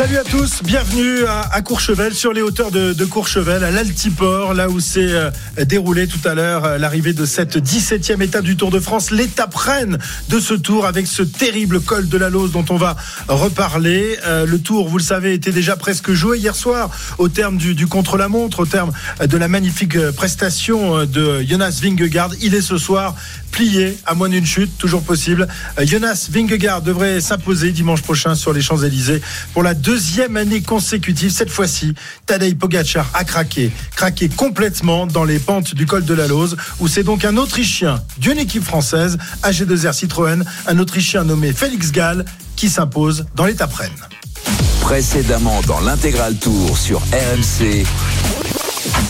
Salut à tous, bienvenue à, Courchevel, sur les hauteurs de, Courchevel, à l'Altiport, là où s'est euh, déroulé tout à l'heure euh, l'arrivée de cette 17e étape du Tour de France, l'étape reine de ce tour avec ce terrible col de la Lose dont on va reparler. Euh, le tour, vous le savez, était déjà presque joué hier soir au terme du, du contre-la-montre, au terme de la magnifique prestation de Jonas Vingegaard. Il est ce soir plié à moins d'une chute, toujours possible. Jonas Vingegaard devrait s'imposer dimanche prochain sur les Champs-Élysées pour la deuxième année consécutive. Cette fois-ci, Tadej Pogacar a craqué, craqué complètement dans les pentes du col de la Lose, où c'est donc un Autrichien d'une équipe française, AG2R Citroën, un Autrichien nommé Félix Gall, qui s'impose dans l'étape reine. Précédemment dans l'intégral tour sur RMC.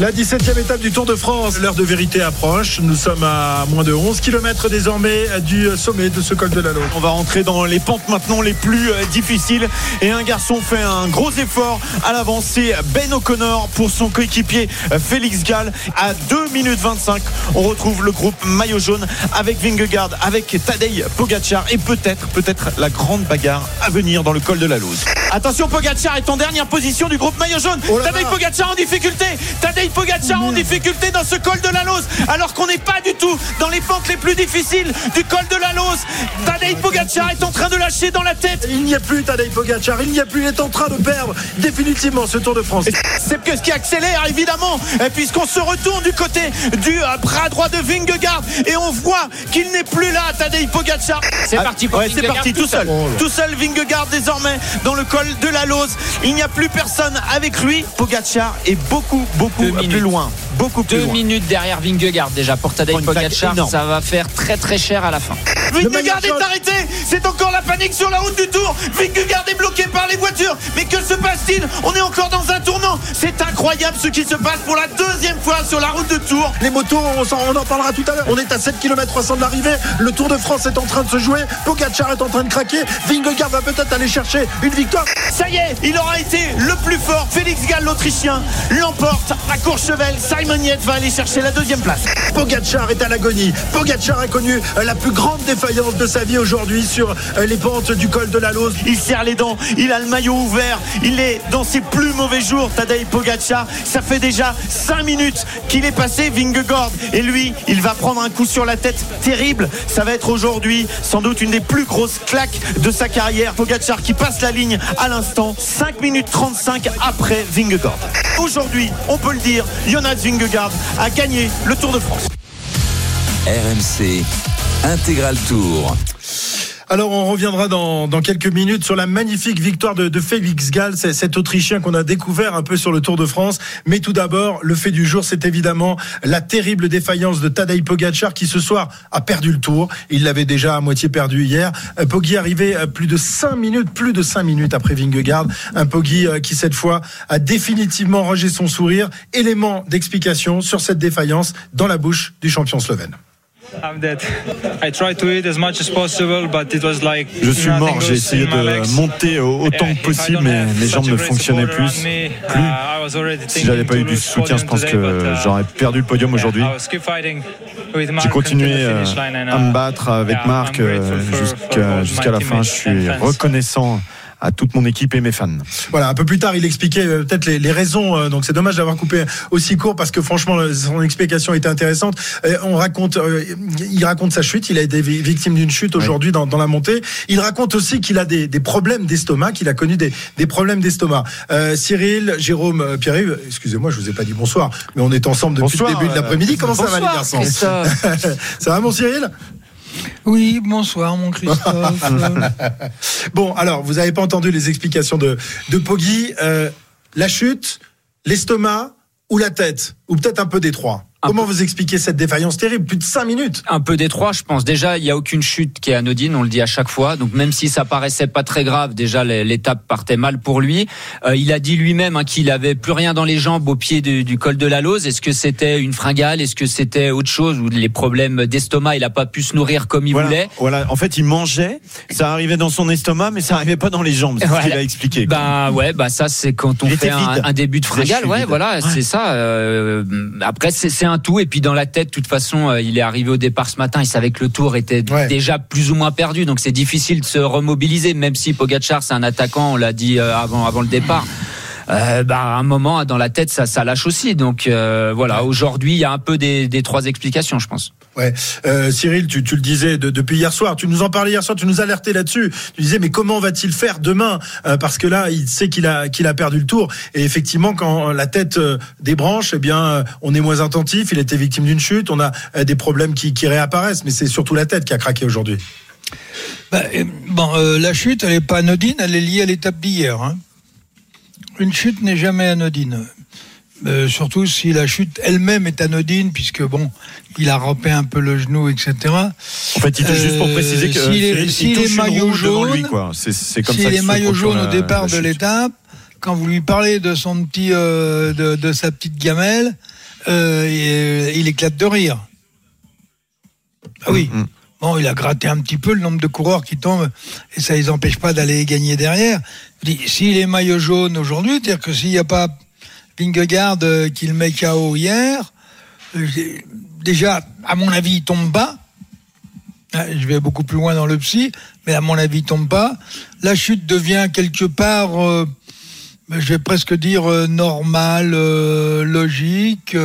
La 17e étape du Tour de France, l'heure de vérité approche. Nous sommes à moins de 11 km désormais du sommet de ce col de la Lose. On va rentrer dans les pentes maintenant les plus euh, difficiles. Et un garçon fait un gros effort à l'avancée. Ben O'Connor pour son coéquipier euh, Félix Gall. À 2 minutes 25, on retrouve le groupe maillot jaune avec Vingegaard, avec Tadej Pogacar et peut-être, peut-être la grande bagarre à venir dans le col de la Lose. Attention, Pogacar est en dernière position du groupe maillot jaune. Oh Tadej Pogacar en difficulté. Tadej Pogacar en difficulté dans ce col de la Lose, alors qu'on n'est pas du tout dans les pentes les plus difficiles du col de la Lose. Tadej Pogacar est en train de lâcher dans la tête. Il n'y a plus Tadej Pogacar, il n'y a plus, il est en train de perdre définitivement ce Tour de France. C'est ce qui accélère évidemment, puisqu'on se retourne du côté du euh, bras droit de Vingegaard et on voit qu'il n'est plus là, Tadej Pogacar. C'est parti pour C'est parti tout seul. Tout seul Vingegaard désormais dans le col de la Lose. Il n'y a plus personne avec lui. Pogacar est beaucoup, beaucoup plus loin. Beaucoup plus Deux minutes derrière Vingegaard déjà pour Tadej Pogacar. Ça va faire très très cher à la fin. Vingegaard est arrêté. C'est encore la panique sur la route du Tour. Vingegaard est bloqué par les voitures. Mais que se passe-t-il? On est encore dans un tournant. C'est incroyable ce qui se passe pour la deuxième fois sur la route de Tour. Les motos, on, on en parlera tout à l'heure. On est à 7 km 300 de l'arrivée. Le Tour de France est en train de se jouer. Pogacar est en train de craquer. Vingegaard va peut-être aller chercher une victoire. Ça y est, il aura été le plus fort. Félix Gall, l'Autrichien, l'emporte à Courchevel. Simon Yates va aller chercher la deuxième place. Pogacar est à l'agonie. Pogacar a connu euh, la plus grande défaillance de sa vie aujourd'hui sur euh, les pentes du col de la Lose. Il serre les dents, il a le maillot ouvert, il est dans ses plus mauvais jours. Tadej Pogacar, ça fait déjà 5 minutes qu'il est passé Vingegaard et lui, il va prendre un coup sur la tête terrible. Ça va être aujourd'hui sans doute une des plus grosses claques de sa carrière. Pogacar qui passe la ligne à l'instant, 5 minutes 35 après Vingegaard. Aujourd'hui, on peut le dire, Jonas Vingegaard a gagné le Tour de France. RMC Intégral Tour. Alors on reviendra dans, quelques minutes sur la magnifique victoire de, Félix Gall, cet Autrichien qu'on a découvert un peu sur le Tour de France. Mais tout d'abord, le fait du jour, c'est évidemment la terrible défaillance de Tadej Pogacar qui ce soir a perdu le Tour. Il l'avait déjà à moitié perdu hier. Euh, Poggi arrivé plus de 5 minutes, plus de 5 minutes après Vingegaard. Un Poggi euh, qui cette fois a définitivement rangé son sourire. Élément d'explication sur cette défaillance dans la bouche du champion slovène. Je suis mort, j'ai essayé de monter autant que possible, mais mes jambes ne fonctionnaient plus. plus. Uh, si j'avais pas eu du soutien, je pense que uh, j'aurais perdu le podium aujourd'hui. J'ai continué euh, à me battre avec Marc euh, jusqu'à la fin. Je suis reconnaissant à toute mon équipe et mes fans. Voilà, un peu plus tard, il expliquait euh, peut-être les, raisons. Euh, donc c'est dommage d'avoir coupé aussi court parce que franchement, son explication était intéressante. On raconte, euh, il raconte sa chute. Il a été victime d'une chute aujourd'hui dans, la montée. Il raconte aussi qu'il a des, problèmes d'estomac, qu'il a connu des, problèmes d'estomac. Cyril, Jérôme, Pierre-Yves, excusez-moi, je vous ai pas dit bonsoir, mais on est ensemble depuis le début de l'après-midi. Comment ça va les garçons? Ça va mon Cyril? Oui, bonsoir mon Christophe. bon, alors, vous n'avez pas entendu les explications de, de Poggy. Euh, la chute, l'estomac ou la tête? Ou peut-être un peu des trois? Comment vous expliquez cette défaillance terrible? Plus de 5 minutes. Un peu détroit, je pense. Déjà, il n'y a aucune chute qui est anodine, on le dit à chaque fois. Donc même si ça paraissait pas très grave, déjà l'étape partait mal pour lui. Euh, il a dit lui-même hein, qu'il avait plus rien dans les jambes au pied du, col de la Lose. Est-ce que c'était une fringale? Est-ce que c'était autre chose? Ou les problèmes d'estomac Il a pas pu se nourrir comme il voulait. Voilà. En fait, il mangeait, ça arrivait dans son estomac, mais ça arrivait pas dans les jambes. C'est ce qu'il a expliqué. Bah ouais, bah ça c'est quand on fait un, début de fringale. Ouais, voilà, c'est ça. Euh, après, c'est tout. Et puis dans la tête, de toute façon, euh, il est arrivé au départ ce matin. Il savait que le tour était déjà plus ou moins perdu. Donc c'est difficile de se remobiliser, même si Pogacar, c'est un attaquant, on l'a dit euh, avant, avant le départ. Euh, bah, à un moment dans la tête ça, ça lâche aussi. Donc euh, voilà, aujourd'hui il y a un peu des, des trois explications, je pense. Ouais, euh, Cyril, tu, le disais depuis hier soir, tu nous en parlais hier soir, tu nous alertais là-dessus. Tu disais mais comment va-t-il faire demain euh, Parce que là, il sait qu'il a perdu le tour. Et effectivement, quand la tête euh, débranche, eh bien, on est moins attentif. Il était victime d'une chute. On a des problèmes qui, réapparaissent, mais c'est surtout la tête qui a craqué aujourd'hui. Bah, bon, la chute, elle est pas anodine, elle est liée à l'étape d'hier. Hein une chute n'est jamais anodine. Euh, surtout si la chute elle-même est anodine, puisque bon, il a rampé un peu le genou, etc. En fait, il juste pour préciser que si les, maillots jaunes, C'est comme si les maillots jaunes au départ de l'étape, quand vous lui parlez de son petit, euh, de, sa petite gamelle, euh, il éclate de rire. Ah oui. Mm, mm. Bon, il a gratté un petit peu le nombre de coureurs qui tombent et ça les empêche pas d'aller gagner derrière. S'il est maillot jaune aujourd'hui, c'est-à-dire que s'il n'y a pas Vingegaard euh, qui le met KO hier, euh, déjà, à mon avis, il tombe pas. Ah, je vais beaucoup plus loin dans le psy, mais à mon avis, il tombe pas. La chute devient quelque part, euh, je vais presque dire normale, logique.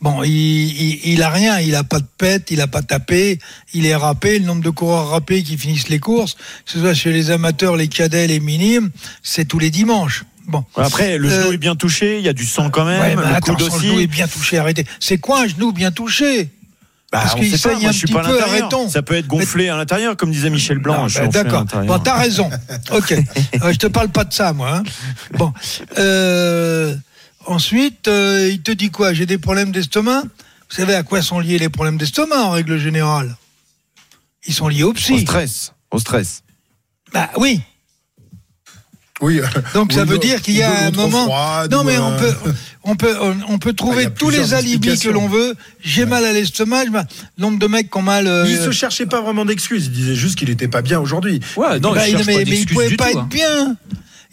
Bon, il, il, a rien, il a pas de pète, il a pas tapé, il est râpé. Le nombre de coureurs râpés qui finissent les courses, que ce soit chez les amateurs, les cadets, les minimes, c'est tous les dimanches. Bon. Après, le genou euh, est bien touché, il y a du sang quand même. le, attends, le genou est bien touché, arrêtez. C'est quoi un genou bien touché? Bah, Parce qu'il saigne un petit peu, arrêtons. Ça peut être gonflé à l'intérieur, comme disait Michel Blanc. Bah, d'accord. Bon, t'as raison. ok. euh, je te parle pas de ça, moi. Hein. Bon. Euh, Ensuite, euh, il te dit quoi? J'ai des problèmes d'estomac. Vous savez à quoi sont liés les problèmes d'estomac en règle générale? Ils sont liés au psy. Au stress. Au stress. Bah oui. Oui. Donc ça veut dire qu'il y a un moment. non mais on peut, on peut, on peut trouver tous les alibis que l'on veut. J'ai mal à l'estomac. Nombre de mecs qui ont mal. Il Il se cherchait pas vraiment d'excuses. Il disait juste qu'il n'était pas bien aujourd'hui. Ouais, non, bah, il mais, il pouvait pas être hein. bien.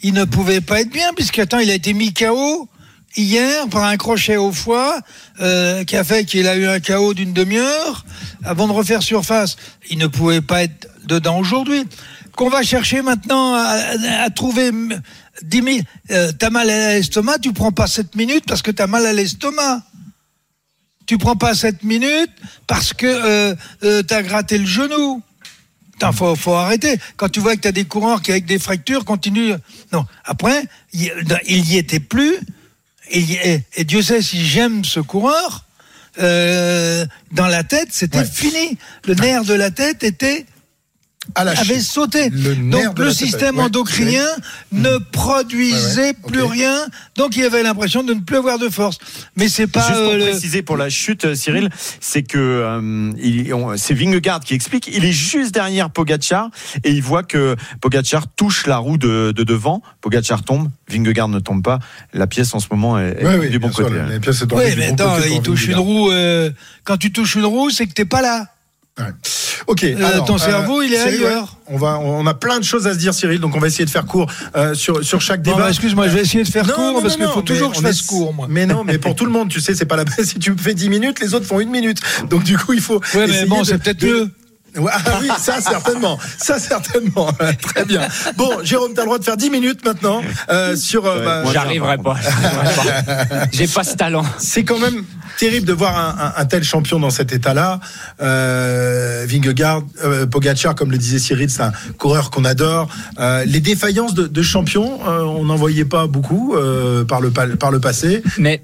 Il ne pouvait pas être bien puisque attends, il a été mis KO hier par un crochet au foie euh, qui a fait qu'il a eu un chaos d'une demi-heure avant de refaire surface. Il ne pouvait pas être dedans aujourd'hui. Qu'on va chercher maintenant à, trouver 10 000. Euh, t'as mal à l'estomac, tu prends pas 7 minutes parce que t'as mal à l'estomac. Tu prends pas 7 minutes parce que euh, euh, t'as gratté le genou. Putain, faut, faut arrêter. Quand tu vois que tu as des coureurs qui, avec des fractures, continuent. Non. Après, il, il y était plus et, Dieu sait si j'aime ce coureur, euh, dans la tête, c'était fini. Le nerf de la tête était avait sauté. donc le système endocrinien ne produisait plus rien, donc il avait l'impression de ne plus avoir de force. Mais c'est pas. Juste pour euh, préciser pour la chute, euh, Cyril, c'est que euh, c'est Vingegaard qui explique. Il est juste derrière Pogacar et il voit que Pogacar touche la roue de, devant. Pogacar tombe, Vingegaard ne tombe pas. La pièce en ce moment est, du bon côté. oui, mais attends, il touche une roue. quand tu touches une roue, c'est que t'es pas là. Ok. Euh, ton cerveau, il est ailleurs. On va, on a plein de choses à se dire, Cyril. Donc on va essayer de faire court euh, sur sur chaque débat. Bah, excuse-moi, je vais essayer de faire court parce qu'il faut toujours que je fasse court, moi. Mais non, mais pour tout le monde, tu sais, c'est pas la peine. Si tu fais 10 minutes, les autres font une minute. Donc du coup, il faut. Ouais, mais bon, c'est peut-être mieux. Ah oui, ça certainement, ça certainement. Très bien. Bon, Jérôme, tu as le droit de faire 10 minutes maintenant euh, sur. Euh, bah, J'arriverai pas. J'ai pas ce talent. C'est quand même terrible de voir un, un, tel champion dans cet état-là. Euh, Vingegaard, euh, Pogacar, comme le disait Cyril, c'est un coureur qu'on adore. Euh, les défaillances de, de champions, euh, on n'en voyait pas beaucoup euh, par le par le passé. Mais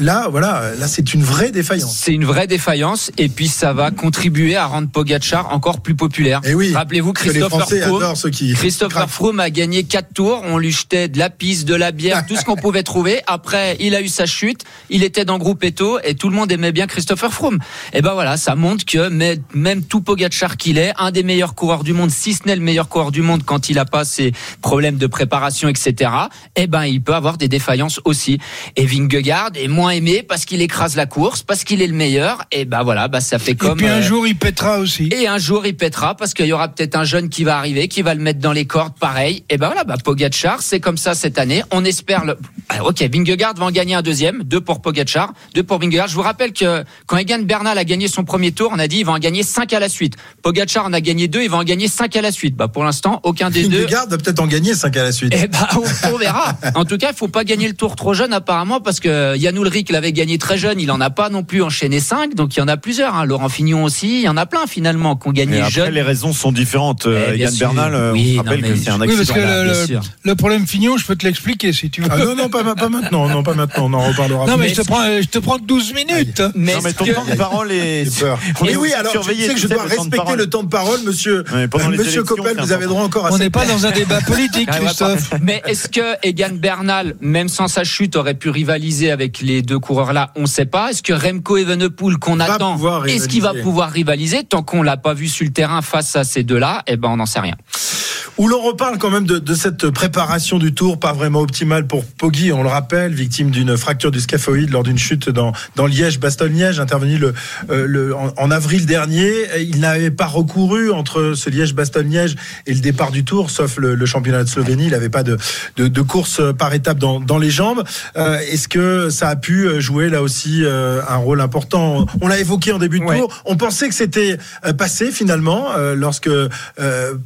là, voilà, là c'est une vraie défaillance. C'est une vraie défaillance, et puis ça va contribuer à rendre Pogacar encore plus populaire. Et eh oui, Rappelez-vous, Christopher Froome, Christopher Froome a gagné 4 tours. On lui jetait de la pisse, de la bière, tout ce qu'on pouvait trouver. Après, il a eu sa chute. Il était dans groupe Eto et tout le monde aimait bien Christopher Froome. Et ben voilà, ça montre que même tout Pogacar qu'il est, un des meilleurs coureurs du monde, si ce n'est le meilleur coureur du monde quand il a pas ses problèmes de préparation, etc. Et ben il peut avoir des défaillances aussi. Et Vingegaard est moins aimé parce qu'il écrase la course, parce qu'il est le meilleur. Et ben voilà, bah ça fait comme. Et puis un euh, jour il pètera aussi. Et un jour il pètera parce qu'il y aura peut-être un jeune qui va arriver, qui va le mettre dans les cordes, pareil. Et ben voilà, bah Pogacar, c'est comme ça cette année. On espère le. Ah, ok, Vingegaard va en gagner un deuxième, deux pour Pogacar, deux pour Vingegaard. Je vous rappelle que quand Egan Bernal a gagné son premier tour, on a dit il va en gagner cinq à la suite. Pogacar en a gagné deux, il va en gagner cinq à la suite. Bah pour l'instant, aucun des deux. Vingegaard va peut-être en gagner cinq à la suite. Eh ben on, verra. En tout cas, il faut pas gagner le tour trop jeune apparemment parce que Yann Ulrich l'avait gagné très jeune, il en a pas non plus enchaîné cinq, donc il y en a plusieurs. Hein. Laurent Fignon aussi, il y en a plein finalement qui ont gagné après, Les raisons sont différentes. Eh, Yann Bernal, euh, oui, on rappelle que c'est un accident. Oui, parce que le, problème Fignon, je peux te l'expliquer si tu veux. Ah non, non, pas, maintenant, non, pas maintenant, on en reparlera. Non, mais, je te prends, je te prends 12 minutes. Mais, non, mais ton temps de parole est. Oui, oui, alors tu sais que je dois respecter le temps de parole, monsieur. Monsieur Coppel, vous avez droit encore à On n'est pas dans un débat politique, Christophe. Mais est-ce que Egan Bernal, même sans sa chute, aurait pu rivaliser avec les deux coureurs-là? On ne sait pas. Est-ce que Remco Evenepoel, qu'on attend, est-ce qu'il va pouvoir rivaliser Tant qu'on l'a pas vu sur le terrain face à ces deux-là, eh ben on n'en sait rien. Où l'on reparle quand même de, de, cette préparation du Tour, pas vraiment optimale pour Poggi, on le rappelle, victime d'une fracture du scaphoïde lors d'une chute dans, dans Liège, Bastogne-Liège, intervenu le, euh, le, en, avril dernier. Il n'avait pas recouru entre ce Liège-Bastogne-Liège et le départ du Tour, sauf le, le championnat de Slovénie. Il n'avait pas de, de, de, course par étape dans, dans les jambes. Euh, Est-ce que ça a pu jouer là aussi euh, un rôle important? On l'a évoqué en début de tour. On pensait que c'était euh, passé finalement lorsque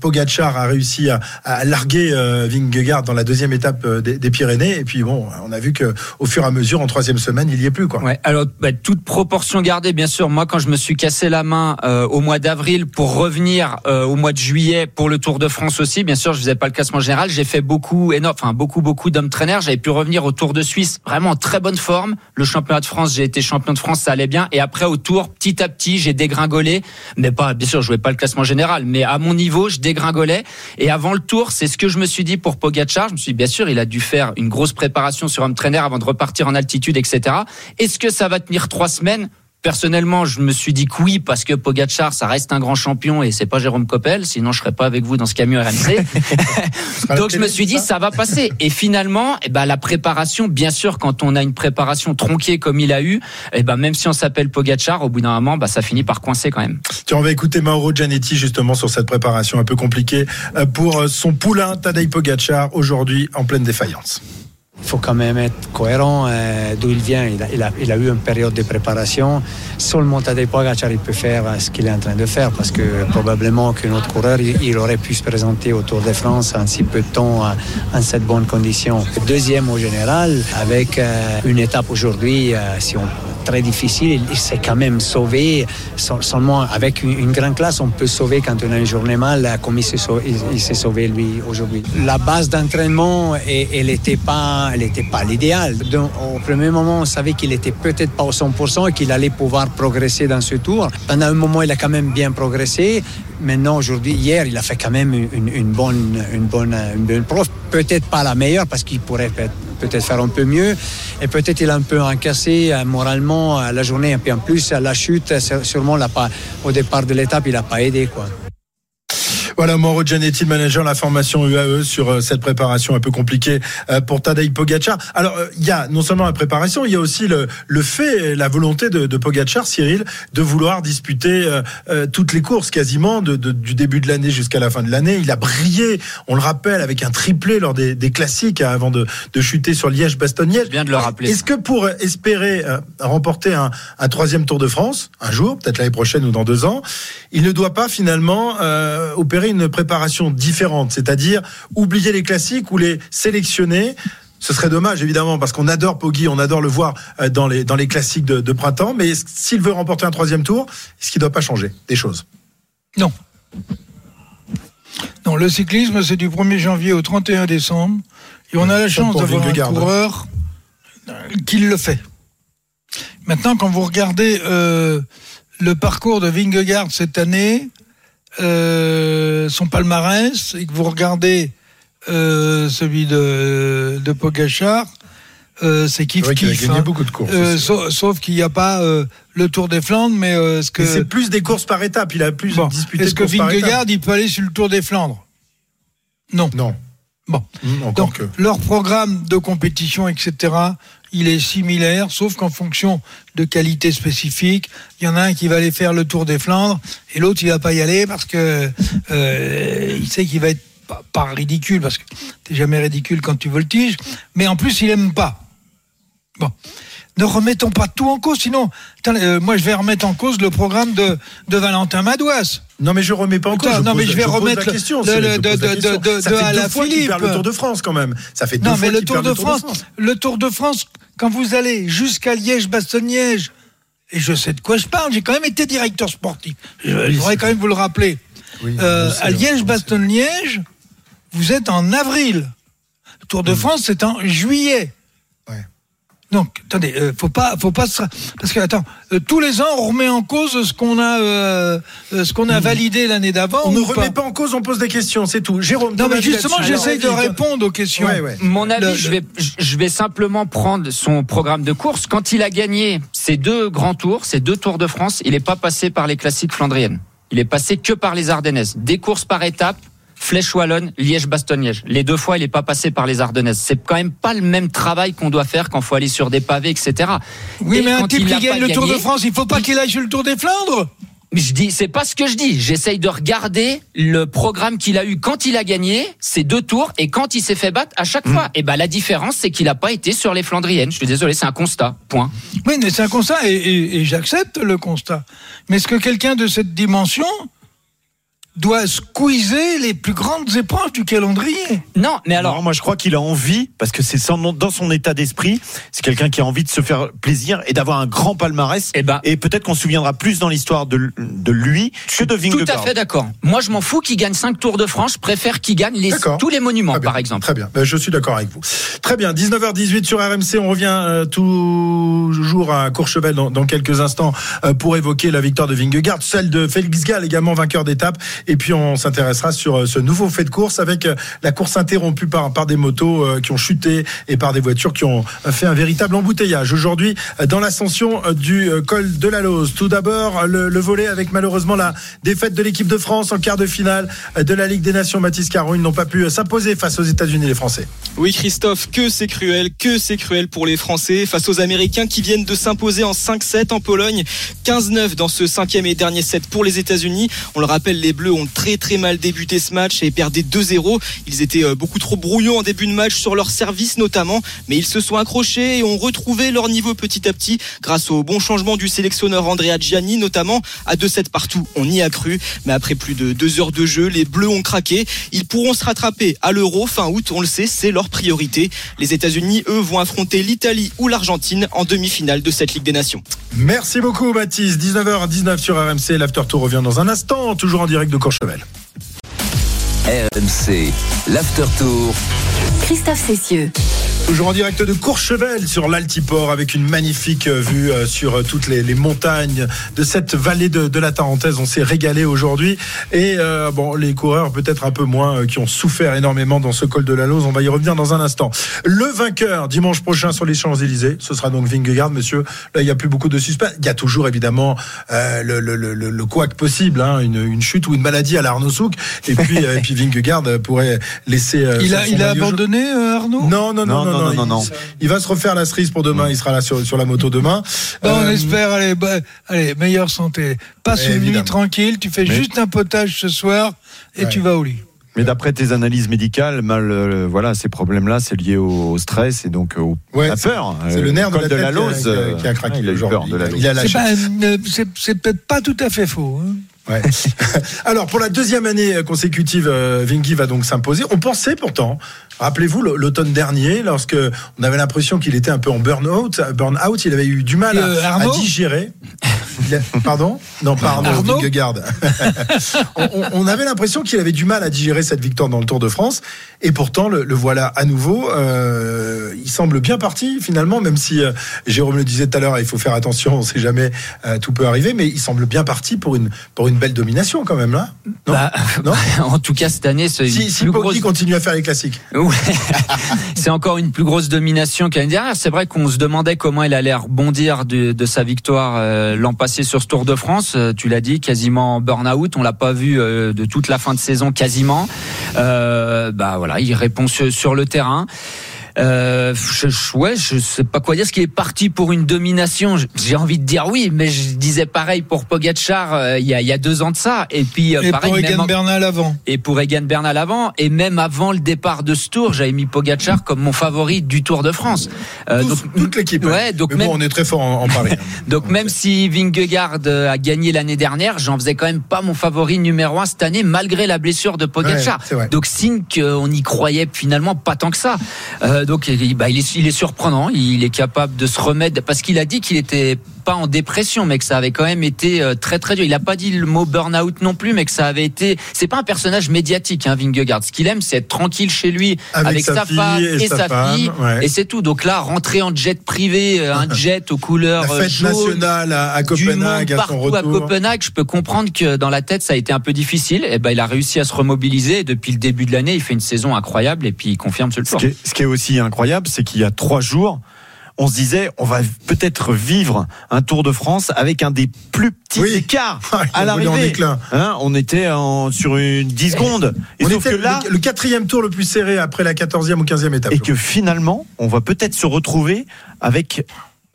Pogacar a réussi à, larguer euh, Vingegaard dans la deuxième étape euh, des, Pyrénées. Et puis bon, on a vu que au fur et à mesure, en troisième semaine, il y est plus quoi. Ouais, alors bah, toute proportion gardée, bien sûr. Moi, quand je me suis cassé la main euh, au mois d'avril pour revenir au mois de juillet pour le Tour de France aussi, bien sûr, je faisais pas le classement général. J'ai fait beaucoup, énorme, enfin beaucoup, beaucoup d'hommes traîneurs. J'avais pu revenir au Tour de Suisse, vraiment en très bonne forme. Le championnat de France, j'ai été champion de France, ça allait bien. Et après au Tour, petit à petit, j'ai dégringolé, mais pas, bien sûr, je jouais pas le classement général, mais à mon niveau, je dégringolais. Et avant le Tour, c'est ce que je me suis dit pour Pogacar. Je me suis dit, bien sûr, il a dû faire une grosse préparation sur un trainer avant de repartir en altitude, etc. Est-ce que ça va tenir trois semaines Personnellement, je me suis dit que oui parce que Pogacar, ça reste un grand champion et c'est pas Jérôme Coppel, sinon je serais pas avec vous dans ce camion RMC. Donc je me suis dit ça va passer. Et finalement, eh ben la préparation, bien sûr, quand on a une préparation tronquée comme il a eu, eh ben même si on s'appelle Pogacar, au bout d'un moment, bah ça finit par coincer quand même. Tu on va écouter Mauro Gianetti justement sur cette préparation un peu compliquée euh, pour euh, son poulain Tadej Pogacar aujourd'hui en pleine défaillance. Il faut quand même être cohérent euh, d'où il vient. Il a, eu une période de préparation. Seulement Tadej Pogacar, il peut faire ce qu'il est en train de faire parce que probablement qu'un autre coureur, il, aurait pu se présenter au Tour de France en si peu de temps, en, cette bonne condition. Deuxième au général, avec euh, une étape aujourd'hui, euh, si on très difficile. Il s'est quand même sauvé. Seulement avec une, grande classe, on peut sauver quand on a une journée mal, comme il s'est sauvé, lui aujourd'hui. La base d'entraînement, elle n'était pas, elle était pas l'idéal. Au premier moment, on savait qu'il était peut-être pas au 100% et qu'il allait pouvoir progresser dans ce tour. Pendant un moment, il a quand même bien progressé. Maintenant, aujourd'hui, hier, il a fait quand même une, bonne, une bonne, une bonne prof. Peut-être pas la meilleure parce qu'il pourrait peut-être faire un peu mieux. Et peut-être il a un peu encaissé euh, moralement euh, la journée. Et puis en plus, la chute, sûrement, pas, au départ de l'étape, il n'a pas aidé. Quoi. Voilà, Mauro Gianetti, le manager de la formation UAE sur euh, cette préparation un peu compliquée euh, pour Tadej Pogacar. Alors, euh, il y a non seulement la préparation, il y a aussi le, le fait, la volonté de, de Pogacar, Cyril, de vouloir disputer toutes les courses quasiment de, du début de l'année jusqu'à la fin de l'année. Il a brillé, on le rappelle, avec un triplé lors des, des classiques hein, avant de, de, chuter sur Liège-Bastogne-Liège. Bien de le rappeler. Est-ce que pour espérer remporter un, un, troisième Tour de France, un jour, peut-être l'année prochaine ou dans deux ans, il ne doit pas finalement opérer une préparation différente, c'est-à-dire oublier les classiques ou les sélectionner ce serait dommage, évidemment, parce qu'on adore Poggi, on adore le voir euh, dans les, dans les classiques de, printemps. Mais s'il veut remporter un troisième tour, est-ce qu'il ne doit pas changer des choses? Non. Non, le cyclisme, c'est du 1er janvier au 31 décembre. Et on a la chance d'avoir un coureur euh, qui le fait. Maintenant, quand vous regardez euh, le parcours de Vingegaard cette année, euh, son palmarès et que vous regardez euh, celui de, de Pogachar, c'est kiff kiff. Il a gagné hein. beaucoup de courses. sauf, qu'il n'y a pas le Tour des Flandres, mais ce que c'est plus des courses par étapes. Il a plus bon. disputé. Est-ce que Vingegaard il peut aller sur le Tour des Flandres? Non. Non. Bon. Mmh, Donc, leur programme de compétition, etc., il est similaire, sauf qu'en fonction de qualité spécifique, il y en a un qui va aller faire le Tour des Flandres et l'autre il va pas y aller parce que euh, il sait qu'il va être pas, ridicule parce que t'es jamais ridicule quand tu voltiges, mais en plus il aime pas. Bon ne remettons pas tout en cause. Sinon, euh, moi, je vais remettre en cause le programme de, de Valentin Madouas. Non, mais je remets pas en cause. non, mais je vais remettre la question. De, de, de, de, ça fait deux fois qu'il perd le Tour de France quand même. Ça fait deux non, fois mais le Tour, de France, le Tour de France, quand vous allez jusqu'à Liège-Bastogne-Liège, et je sais de quoi je parle, j'ai quand même été directeur sportif. Je, voudrais quand même vous le rappeler. euh, à Liège-Bastogne-Liège, vous êtes en avril. Le Tour de France, c'est en juillet. Donc, attendez, euh, faut pas, faut pas parce que attends, euh, tous les ans on remet en cause ce qu'on a, euh, ce qu'on a validé l'année d'avant. On ne remet pas, en cause, on pose des questions, c'est tout. Jérôme. Non, mais justement, j'essaye de répondre aux questions. Mon avis, je vais, je vais simplement prendre son programme de course. Quand il a gagné ces deux grands tours, ces deux tours de France, il n'est pas passé par les classiques flandriennes. Il est passé que par les Ardennaises. Des courses par étapes Flèche Wallonne, Liège-Bastogne-Liège. Les deux fois, il n'est pas passé par les Ardennaises. C'est quand même pas le même travail qu'on doit faire quand il faut aller sur des pavés, etc. Oui, mais un type qui gagne le Tour de France, il faut pas qu'il aille sur le Tour des Flandres je dis, c'est pas ce que je dis. J'essaye de regarder le programme qu'il a eu quand il a gagné ces deux tours et quand il s'est fait battre à chaque hmm. fois. Et ben la différence, c'est qu'il n'a pas été sur les Flandriennes. Je suis désolé, c'est un constat. Point. Oui, mais c'est un constat et j'accepte le constat. Mais est-ce que quelqu'un de cette dimension doit squeezer les plus grandes épreuves du calendrier. Non, mais alors. moi, je crois qu'il a envie, parce que c'est dans son état d'esprit, c'est quelqu'un qui a envie de se faire plaisir et d'avoir un grand palmarès. Et, eh ben, et peut-être qu'on se souviendra plus dans l'histoire de, de lui que de Vingegaard. Tout à fait d'accord. Moi, je m'en fous qu'il gagne 5 Tours de France. Je préfère qu'il gagne les, tous les monuments, par exemple. Très bien. Ben, je suis d'accord avec vous. Très bien. 19h18 sur RMC. On revient euh, toujours à Courchevel dans, dans quelques instants euh, pour évoquer la victoire de Vingegaard, celle de Félix Gall, également vainqueur d'étape. Et puis on s'intéressera sur euh, ce nouveau fait de course avec euh, la course interrompue par, par des motos euh, qui ont chuté et par des voitures qui ont fait un véritable embouteillage. Aujourd'hui, dans l'ascension du col de la Lose. Tout d'abord, le, volet avec malheureusement la défaite de l'équipe de France en quart de finale de la Ligue des Nations. Mathis Caron, ils n'ont pas pu s'imposer face aux États-Unis, les Français. Oui, Christophe, que c'est cruel, que c'est cruel pour les Français face aux Américains qui viennent de s'imposer en 5-7 en Pologne. 15-9 dans ce cinquième et dernier set pour les États-Unis. On le rappelle, les Bleus ont très très mal débuté ce match et perdaient 2-0. Ils étaient euh, beaucoup trop brouillons en début de match sur leur service notamment, mais ils se sont accrochés et ont retrouvé leur niveau petit à petit grâce au bon changement du sélectionneur Andrea Gianni notamment à 2-7 partout. On y a cru, mais après plus de deux heures de jeu, les Bleus ont craqué. Ils pourront se rattraper à l'Euro fin août, on le sait, c'est leur priorité. Les États-Unis, eux, vont affronter l'Italie ou l'Argentine en demi-finale de cette Ligue des Nations. Merci beaucoup Baptiste. 19h19 sur RMC. L'After Tour revient dans un instant, toujours en direct de Courchevel. RMC, l'After Tour. Christophe Cessieux. Toujours en direct de Courchevel sur l'Altiport avec une magnifique euh, vue euh, sur euh, toutes les, montagnes de cette vallée de, la Tarentaise. On s'est régalé aujourd'hui et bon, les coureurs peut-être un peu moins qui ont souffert énormément dans ce col de la Lose. On va y revenir dans un instant. Le vainqueur dimanche prochain sur les Champs Élysées, ce sera donc Vingegaard, monsieur. Là, il n'y a plus beaucoup de suspens. Il y a toujours évidemment le, le, le, le couac possible, hein, une, chute ou une maladie à l'Arnaud Souk. Et puis, et puis Vingegaard pourrait laisser. il a, il a abandonné Arnaud? Non non non, non non, non, non, Il, va se refaire la cerise pour demain. Il sera là sur, sur la moto demain. on euh, espère, allez, bah, allez, meilleure santé. Passe une nuit tranquille. Tu fais juste un potage ce soir et tu vas au lit. Mais d'après tes analyses médicales, mal, euh, voilà, ces problèmes-là, c'est lié au, stress et donc au, ouais, la peur. C'est le nerf de la, de la lose qui a, craqué. Il a eu peur de la lose. C'est peut-être pas tout à fait faux. Hein. Ouais. Alors pour la deuxième année consécutive, euh, Vinky va donc s'imposer. On pensait pourtant, rappelez-vous l'automne dernier, lorsque on avait l'impression qu'il était un peu en burn-out, burn-out, il avait eu du mal à, à digérer. pardon? Non, pardon, Vingegaard. on, avait l'impression qu'il avait du mal à digérer cette victoire dans le Tour de France, et pourtant le, voilà à nouveau. Euh, il semble bien parti finalement, même si euh, Jérôme le disait tout à l'heure, il faut faire attention, on ne sait jamais, euh, tout peut arriver, mais il semble bien parti pour une pour une belle domination quand même là. Non, bah, non en tout cas cette année, c'est si, si continue à faire les classiques. c'est encore une plus grosse domination qu'année dernière. C'est vrai qu'on se demandait comment il allait rebondir de, de sa victoire l'an passé sur ce Tour de France. tu l'as dit, quasiment burn-out. On l'a pas vu de toute la fin de saison quasiment. bah voilà, il répond sur le terrain. Euh, je, ouais, je sais pas quoi dire. Ce qui est parti pour une domination, j'ai envie de dire oui, mais je disais pareil pour Pogacar euh, il, y a, il y a deux ans de ça. Et puis euh, pareil, pour Egan Bernal avant. Et pour Egan Bernal avant. Et même avant le départ de ce tour, j'avais mis Pogacar comme mon favori du Tour de France. Euh, donc, toute l'équipe. Hein. Ouais, donc mais bon, on est très fort en, Paris. Hein. donc même si Vingegaard a gagné l'année dernière, j'en faisais quand même pas mon favori numéro un cette année, malgré la blessure de Pogacar. donc signe qu'on y croyait finalement pas tant que ça. Euh, donc bah, il, est, il est surprenant, il est capable de se remettre parce qu'il a dit qu'il était pas en dépression, mais que ça avait quand même été euh, très très dur. Il a pas dit le mot burn-out non plus, mais que ça avait été. C'est pas un personnage médiatique, hein, Vingegaard. Ce qu'il aime, c'est être tranquille chez lui avec, sa, femme et, sa, fille, et c'est tout. Donc là, rentrer en jet privé, euh, un jet aux couleurs La fête nationale à, Copenhague, à son retour. à Copenhague, je peux comprendre que dans la tête, ça a été un peu difficile. Et ben, il a réussi à se remobiliser. depuis le début de l'année, il fait une saison incroyable et puis il confirme sur le tour. Ce qui est aussi incroyable, c'est qu'il y a trois jours on se disait, on va peut-être vivre un Tour de France avec un des plus petits écarts à l'arrivée. Hein, on était en, sur une 10 secondes. Et on était là, le, quatrième tour le plus serré après la 14e ou 15e étape. Et que finalement, on va peut-être se retrouver avec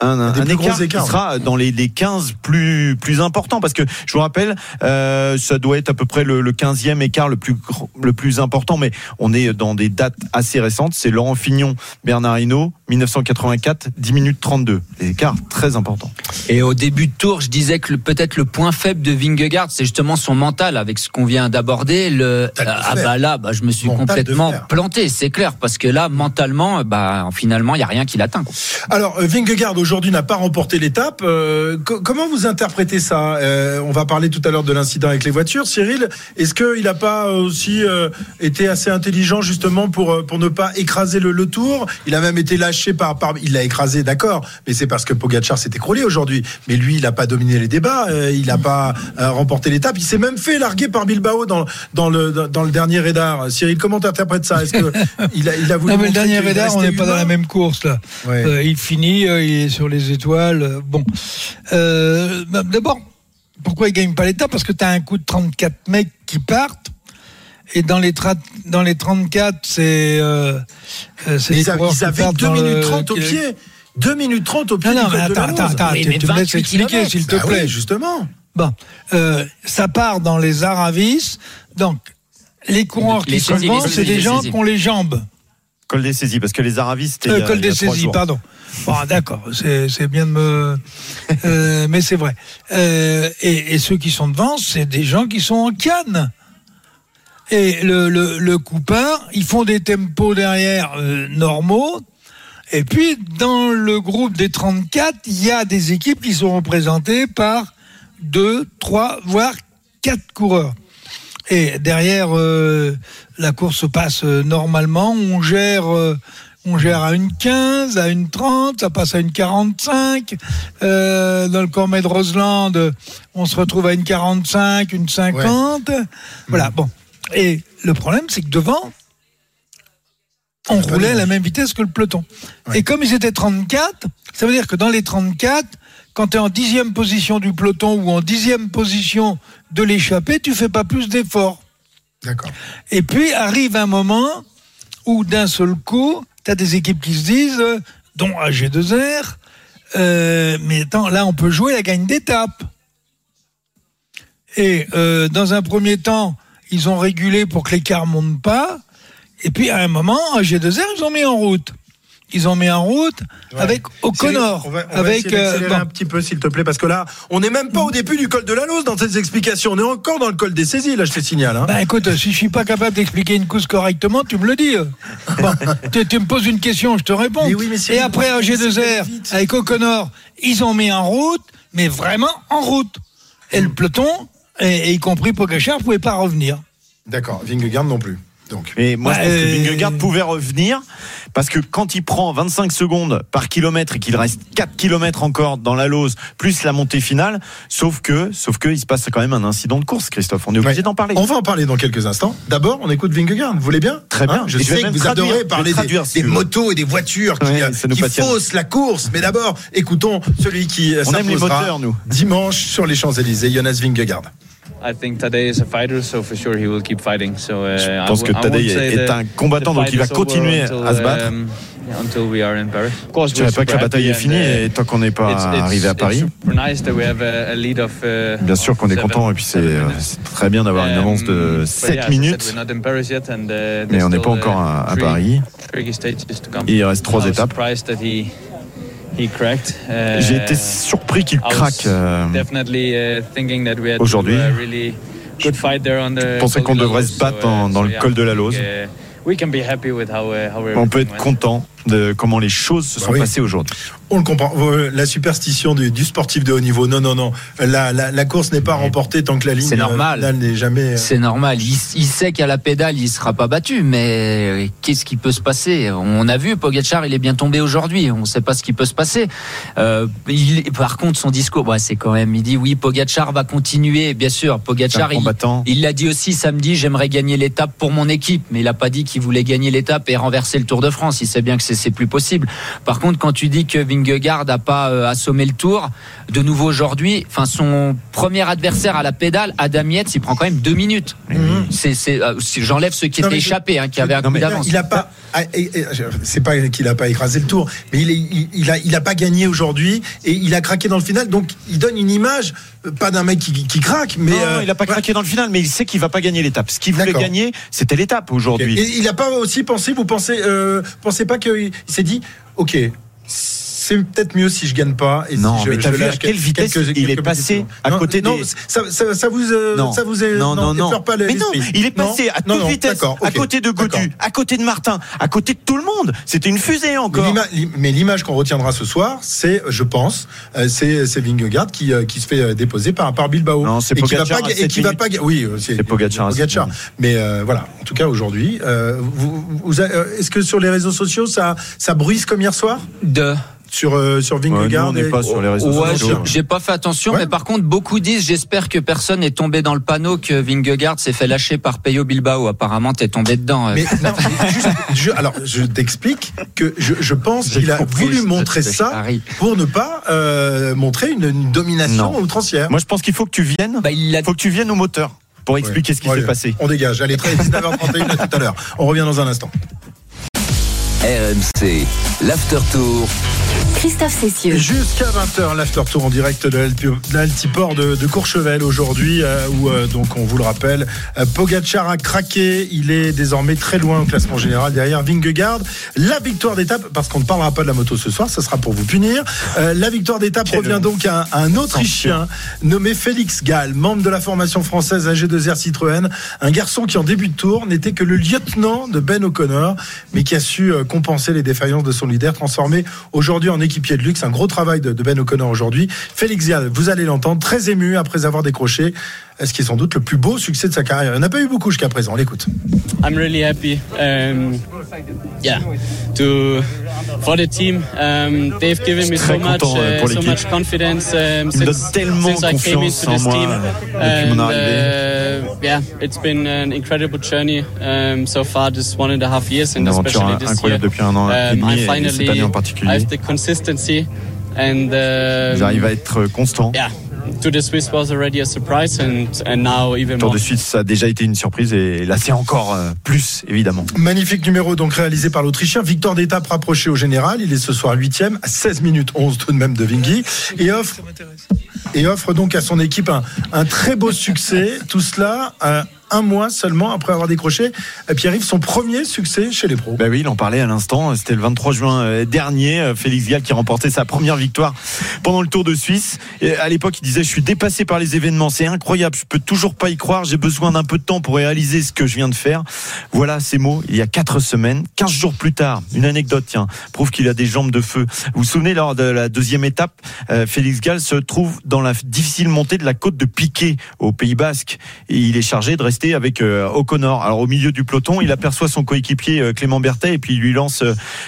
un, écart, qui sera dans les, les 15 plus plus importants parce que je vous rappelle euh, ça doit être à peu près le, le 15e écart le plus le plus important mais on est dans des dates assez récentes c'est Laurent Fignon Bernard Hinault 1984 10 minutes 32 des écarts très importants et au début de tour je disais que peut-être le point faible de Vingegaard c'est justement son mental avec ce qu'on vient d'aborder. Le ah bah là bah, je me suis complètement planté c'est clair parce que là mentalement bah finalement il y a rien qui l'atteint alors euh, Vingegaard aujourd'hui aujourd'hui n'a pas remporté l'étape. Euh, comment vous interprétez ça? Euh, On va parler tout à l'heure de l'incident avec les voitures. Cyril, est-ce qu'il n'a pas aussi euh, été assez intelligent justement pour pour ne pas écraser le, le tour? Il a même été lâché par, par il l'a écrasé, d'accord, mais c'est parce que Pogacar s'est écroulé aujourd'hui. Mais lui, il n'a pas dominé les débats, il n'a pas remporté l'étape. Il s'est même fait larguer par Bilbao dans dans le dans le dernier radar. Cyril, comment tu interprètes ça? Est-ce que il a il a voulu non, mais le dernier radar, on n'est pas dans la même course là. il finit, il est sur les étoiles. Bon, euh, d'abord, pourquoi il gagne pas l'étape? Parce que tu as un coup de 34 mecs qui partent. Et dans les, dans les 34, c'est. Euh, euh ils, avaient 2 minutes 30 au pied. 2 minutes 30 au pied. Non, non, mais attends, attends, attends, tu, me laisses expliquer, s'il te ah plaît. justement. Bon, euh, ça part dans les Aravis. Donc, les coureurs qui se vendent, c'est des gens qui ont les jambes. Col des saisies, parce que les Aravistes. Euh, col des saisies, pardon. Bon, d'accord, c'est bien de me. Euh, mais c'est vrai. Euh, et, et, ceux qui sont devant, c'est des gens qui sont en canne. Et le, le, le coupeur, ils font des tempos derrière euh, normaux. Et puis, dans le groupe des 34, il y a des équipes qui sont représentées par deux, trois, voire quatre coureurs. Et derrière, euh, la course se passe euh, normalement. On gère, euh, on gère à une 15, à une 30, ça passe à une 45. Euh, dans le Cormet de Roseland, on se retrouve à une 45, une 50. Voilà, bon. Et le problème, c'est que devant, on roulait à la même vitesse que le peloton. Et comme ils étaient 34, ça veut dire que dans les 34, quand tu es en dixième position du peloton ou en dixième position de l'échappée, tu fais pas plus d'efforts. D'accord. Et puis arrive un moment où d'un seul coup, tu as des équipes qui se disent, euh, dont AG2R, euh, mais attends, là on peut jouer la gagne d'étape. Et euh, dans un premier temps, ils ont régulé pour que l'écart monte pas. Et puis à un moment, AG2R, ils ont mis en route ils ont mis en route avec O'Connor. On va, avec euh, un petit peu, s'il te plaît, parce que là, on n'est même pas au début du col de la Lose dans ces explications. On est encore dans le col des saisies, là, je te signale. Hein. Bah écoute, si je suis pas capable d'expliquer une course correctement, tu me le dis. tu, me poses une question, je te réponds. Et après, un G2R avec O'Connor, ils ont mis en route. mais vraiment en route. Et le peloton, et, y compris Pogacar, ne pouvait pas revenir. D'accord, Vingegaard non plus. Donc. Et moi, je pense que Vingegaard pouvait revenir parce que quand il prend 25 secondes par kilomètre et qu'il reste 4 kilomètres encore dans la lose, plus la montée finale, sauf que, sauf que, il se passe quand même un incident de course, Christophe. On est obligé d'en parler. On va en parler dans quelques instants. D'abord, on écoute Vingegaard. Vous voulez bien Très bien. Hein je, sais que vous adorez parler des, motos et des voitures qui, qui faussent la course. Mais d'abord, écoutons celui qui on aime les moteurs, nous. dimanche sur les Champs-Élysées, Jonas Vingegaard. Je pense que Tadej est un combattant, donc il va continuer à se battre. Um, je ne dirais pas que la bataille est finie uh, et tant qu'on n'est pas arrivé à Paris. Uh, bien sûr qu'on est content et puis c'est euh, très bien d'avoir une avance de 7 um, minutes. Mais on n'est pas encore à, Paris. il reste trois étapes. Uh, J'ai été surpris qu'il craque euh, uh, aujourd'hui. Je pensais qu'on devrait se battre uh, dans le col de la Lose. On peut être content de comment les choses se bah sont passées aujourd'hui. On le comprend. La superstition du, sportif de haut niveau. Non, non, non. La, course n'est pas remportée tant que la ligne c'est normal. n'est jamais. Euh, c'est normal. Il, sait qu'à la pédale, il sera pas battu. Mais qu'est-ce qui peut se passer? On a vu Pogacar, il est bien tombé aujourd'hui. On ne sait pas ce qui peut se passer. Euh, par contre, son discours, bah, c'est quand même. Il dit oui, Pogacar va continuer. Bien sûr, Pogacar, il l'a dit aussi samedi. J'aimerais gagner l'étape pour mon équipe, mais il n'a pas dit qu'il voulait gagner l'étape et renverser le Tour de France. Il sait bien que c'est c'est plus possible. Par contre, quand tu dis que Vingegaard n'a pas euh, assommé le tour, de nouveau aujourd'hui, enfin son premier adversaire à la pédale, Adam Yates, il prend quand même deux minutes. Mhm. C'est, euh, j'enlève ce qui était échappé, hein, qui avait un coup d'avance. Il a pas, c'est pas qu'il a pas écrasé le tour, mais il, est, il, a, il a pas gagné aujourd'hui et il a craqué dans le final. Donc il donne une image, euh, pas d'un mec qui, craque, mais non, il a pas craqué dans le final, mais il sait qu'il va pas gagner l'étape. Ce qu'il voulait gagner, c'était l'étape aujourd'hui. Et il a pas aussi pensé, vous pensez, pensez pas qu'il il s'est dit, ok, c'est peut-être mieux si je gagne pas. Et non, si je, mais t'as vu à quelle vitesse il est passé à côté non, des... ça, ça, ça, vous, euh, non. ça vous est, non, non, non, pas mais non, il est passé à toute vitesse, à côté de Godu, à côté de Martin, à côté de tout le monde. C'était une fusée encore. Mais l'image qu'on retiendra ce soir, c'est, je pense, euh, c'est Vingegaard qui, euh, qui se fait déposer par, par Bilbao. Non, c'est Pogacar. Et qui va pas, oui, c'est Pogacar. Mais voilà, en tout cas aujourd'hui, est-ce que sur les réseaux sociaux, ça, ça bruise comme hier soir? De sur euh, sur Vingegaard. on n'est pas sur les réseaux sociaux. J'ai pas fait attention, mais par contre beaucoup disent j'espère que personne n'est tombé dans le panneau que Vingegaard s'est fait lâcher par Peyo Bilbao. Apparemment t'es tombé dedans. Euh. Mais, je, alors je t'explique que je, je pense qu'il a voulu montrer ça pour ne pas euh, montrer une, domination outrancière. Moi je pense qu'il faut que tu viennes. Bah, il faut que tu viennes au moteur pour expliquer ce qui s'est passé. On dégage. Allez, très 19h31 à tout à l'heure. On revient dans un instant. RMC, l'After Tour. Christophe Cessieux. Jusqu'à 20h, l'After Tour en direct de l'Altiport de, de, Courchevel aujourd'hui, euh, où euh, donc on vous le rappelle, euh, Pogacar a craqué. Il est désormais très loin au classement général derrière Vingegaard. La victoire d'étape, parce qu'on ne parlera pas de la moto ce soir, ça sera pour vous punir. la victoire d'étape revient donc à, un Autrichien nommé Félix Gall, membre de la formation française AG2R Citroën, un garçon qui en début de tour n'était que le lieutenant de Ben O'Connor, mais qui a su compenser les défaillances de son leader, transformé aujourd'hui en équipier de luxe. Un gros travail de, Ben O'Connor aujourd'hui. Félix Zial, vous allez l'entendre, très ému après avoir décroché ce qui est sans doute le plus beau succès de sa carrière? Il n'y en a pas eu beaucoup jusqu'à présent. On l'écoute. I'm really happy. Um, yeah, to for the team. Um, they've given me so much, uh, so much confidence um, since, since I came into this team. And, uh, yeah, it's been an incredible journey um, so far. Just one and a half years, and especially this year. Depuis un an et um, demi, I finally et cette année en particulier. I have the consistency. And, uh, J'arrive à être constant. Yeah, Tour de Suisse was already a surprise and, and now even Tour de Suisse ça a déjà été une surprise et là c'est encore euh, plus évidemment. Magnifique numéro donc réalisé par l'Autrichien. Victoire d'étape rapproché au général. Il est ce soir 8 à 16 minutes 11 tout de même de Vingy et offre et offre donc à son équipe un, un très beau succès. Tout cela un mois seulement après avoir décroché Pierre-Yves son premier succès chez les pros. Bah oui, il en parlait à l'instant. C'était le 23 juin euh, dernier. Euh, Félix Gall qui remportait sa première victoire pendant le Tour de Suisse. Et à l'époque, il disait Je suis dépassé par les événements. C'est incroyable. Je peux toujours pas y croire. J'ai besoin d'un peu de temps pour réaliser ce que je viens de faire. Voilà ces mots. Il y a quatre semaines, 15 jours plus tard, une anecdote, tiens, prouve qu'il a des jambes de feu. Vous vous souvenez, lors de la deuxième étape, euh, Félix Gall se trouve dans la difficile montée de la côte de Piquet au Pays Basque. Et il est chargé de rester avec O'Connor. Alors au milieu du peloton, il aperçoit son coéquipier Clément Berthet et puis il lui lance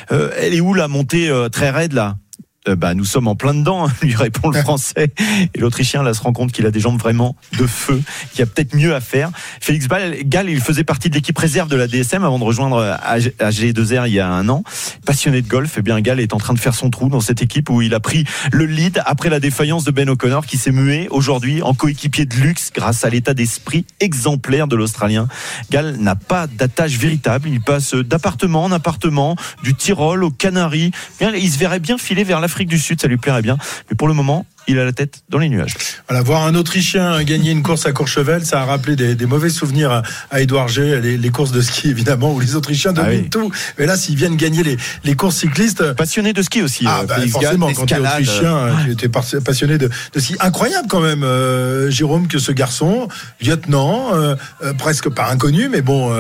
Elle est où la montée très raide là? Euh, bah, nous sommes en plein dedans, lui répond le français. Et l'Autrichien là se rend compte qu'il a des jambes vraiment de feu, qu'il y a peut-être mieux à faire. Félix Gall, il faisait partie de l'équipe réserve de la DSM avant de rejoindre AG2R il y a un an. Passionné de golf, eh bien Gall est en train de faire son trou dans cette équipe où il a pris le lead après la défaillance de Ben O'Connor qui s'est mué aujourd'hui en coéquipier de luxe grâce à l'état d'esprit exemplaire de l'Australien. Gall n'a pas d'attache véritable, il passe d'appartement en appartement, du Tyrol aux Canaries. il se verrait bien filer vers l'Afrique du Sud, ça lui plairait bien. Mais pour le moment, il a la tête dans les nuages. Voilà, voir un Autrichien gagner une course à Courchevel, ça a rappelé des, mauvais souvenirs à, à Edouard G, les, courses de ski évidemment, où les Autrichiens ah dominent tout. Mais là, s'ils viennent gagner les, courses cyclistes. Passionné de ski aussi. Ah, euh, bah, forcément, quand tu es Autrichien, euh, tu étais passionné de, ski. Incroyable quand même, euh, Jérôme, que ce garçon, lieutenant, presque pas inconnu, mais bon,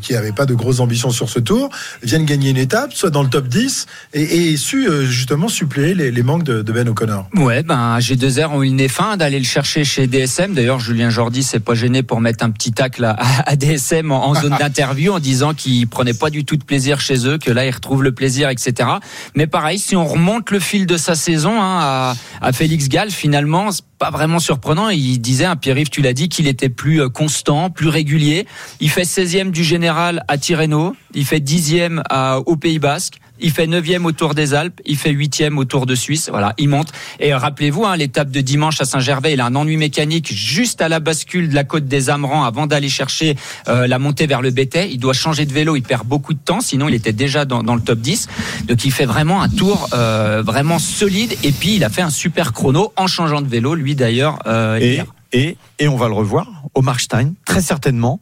qui n'avait pas de grosses ambitions sur ce tour, vienne gagner une étape, soit dans le top 10, et, et su justement suppléer les, manques de, de Ben O'Connor. Ouais, ben G2R ont eu le nez fin d'aller le chercher chez DSM. D'ailleurs, Julien Jordi s'est pas gêné pour mettre un petit tacle à, DSM en, zone d'interview en disant qu'il prenait pas du tout de plaisir chez eux, que là, il retrouve le plaisir, etc. Mais pareil, si on remonte le fil de sa saison hein, à, Félix Gall, finalement, pas vraiment surprenant. Il disait, hein, Pierre-Yves, tu l'as dit, qu'il était plus euh, constant, plus régulier. Il fait 16e du général à Tirreno, il fait 10e au Pays Basque il fait 9e au Tour des Alpes, il fait 8e au Tour de Suisse. Voilà, il monte. Et rappelez-vous, hein, l'étape de dimanche à Saint-Gervais, il a un ennui mécanique juste à la bascule de la côte des Amerans avant d'aller chercher euh, la montée vers le Bétais. Il doit changer de vélo, il perd beaucoup de temps, sinon il était déjà dans, le top 10. Donc il fait vraiment un tour euh, vraiment solide. Et puis il a fait un super chrono en changeant de vélo, lui d'ailleurs. Euh, et, et, et on va le revoir au Markstein, très certainement.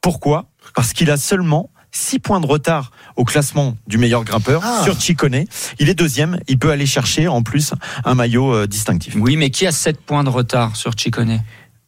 Pourquoi? Parce qu'il a seulement 6 points de retard au classement du meilleur grimpeur ah. sur Chicone. Il est deuxième. Il peut aller chercher en plus un maillot euh, distinctif. Oui, mais qui a 7 points de retard sur Chicone?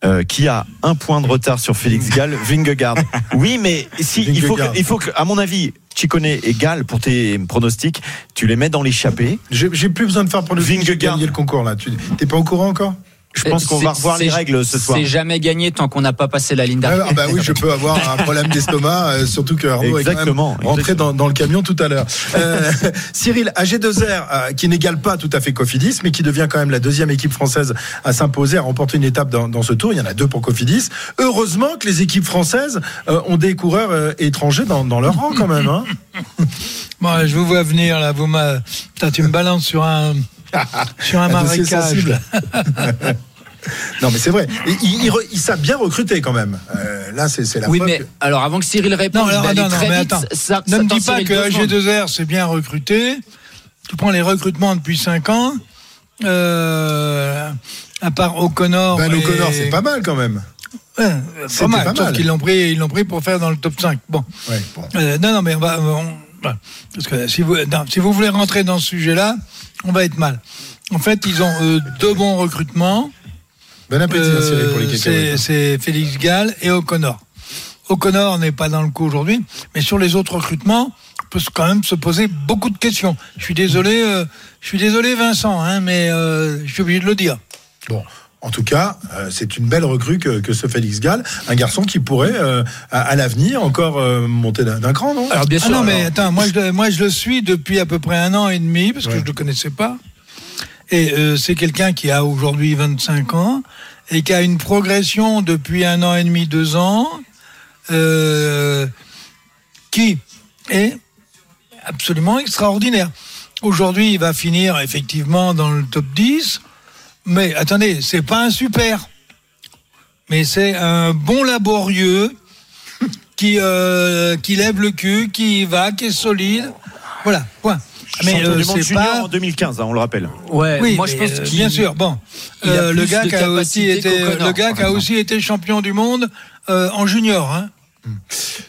Euh, qui a un point de retard sur Félix Gall, Vingegaard. Oui, mais si il faut, que, il faut que, à mon avis, Chicone et Gall pour tes pronostics, tu les mets dans l'échappée. J'ai plus besoin de faire pronostic. Vingegaard. gagner le concours là. Tu t'es pas au courant encore? Je pense qu'on va revoir les règles ce soir. C'est jamais gagné tant qu'on n'a pas passé la ligne d'arrivée. Ah bah oui, je peux avoir un problème d'estomac, euh, surtout que Arnaud est quand même rentré dans, dans, le camion tout à l'heure. Euh, Cyril, AG2R, euh, qui n'égale pas tout à fait Cofidis, mais qui devient quand même la deuxième équipe française à s'imposer, à remporter une étape dans, dans, ce tour. Il y en a deux pour Cofidis. Heureusement que les équipes françaises euh, ont des coureurs étrangers dans, dans, leur rang quand même. Hein. bon, je vous vois venir là. Vous tu me balances sur un sur un, marécage. non, mais c'est vrai. Il, il, savent bien recruter quand même. Euh, là, c'est la Oui, mais alors avant que Cyril réponde, non, alors, non, non, mais attends. ne me dis pas que AG2R c'est bien recruté. Tu prends les recrutements depuis 5 ans. Euh, à part O'Connor. Ben, O'Connor, c'est pas mal quand même. Ouais, pas mal, pas sauf qu'ils l'ont pris, ils l'ont pris pour faire dans le top 5. Bon. Ouais, bon. Euh, non, non, mais on va. Parce que si vous, si vous voulez rentrer dans ce sujet-là, on va être mal. En fait, ils ont euh, deux bons recrutements. Bon appétit, euh, pour les C'est Félix Gall et O'Connor. O'Connor n'est pas dans le coup aujourd'hui, mais sur les autres recrutements, on peut quand même se poser beaucoup de questions. Je suis désolé, euh, je suis désolé Vincent, hein, mais je suis obligé de le dire. Bon. En tout cas, c'est une belle recrue que, ce Félix Gall, un garçon qui pourrait, à, l'avenir, encore monter d'un cran, non? Alors bien ah sûr. non, mais attends, moi je, moi je le suis depuis à peu près un an et demi, parce que je ne le connaissais pas. Et euh, c'est quelqu'un qui a aujourd'hui 25 ans et qui a une progression depuis un an et demi, deux ans, euh, qui est absolument extraordinaire. Aujourd'hui, il va finir effectivement dans le top 10, mais attendez, c'est pas un super, mais c'est un bon laborieux qui, euh, qui lève le cul, qui va, qui est solide Voilà, point. Mais euh, c'est pas en 2015, hein, on le rappelle. Ouais, oui, moi je pense euh, bien sûr. Bon, euh, le gars qui a aussi été, le gars qui a aussi été champion du monde en junior. Hein.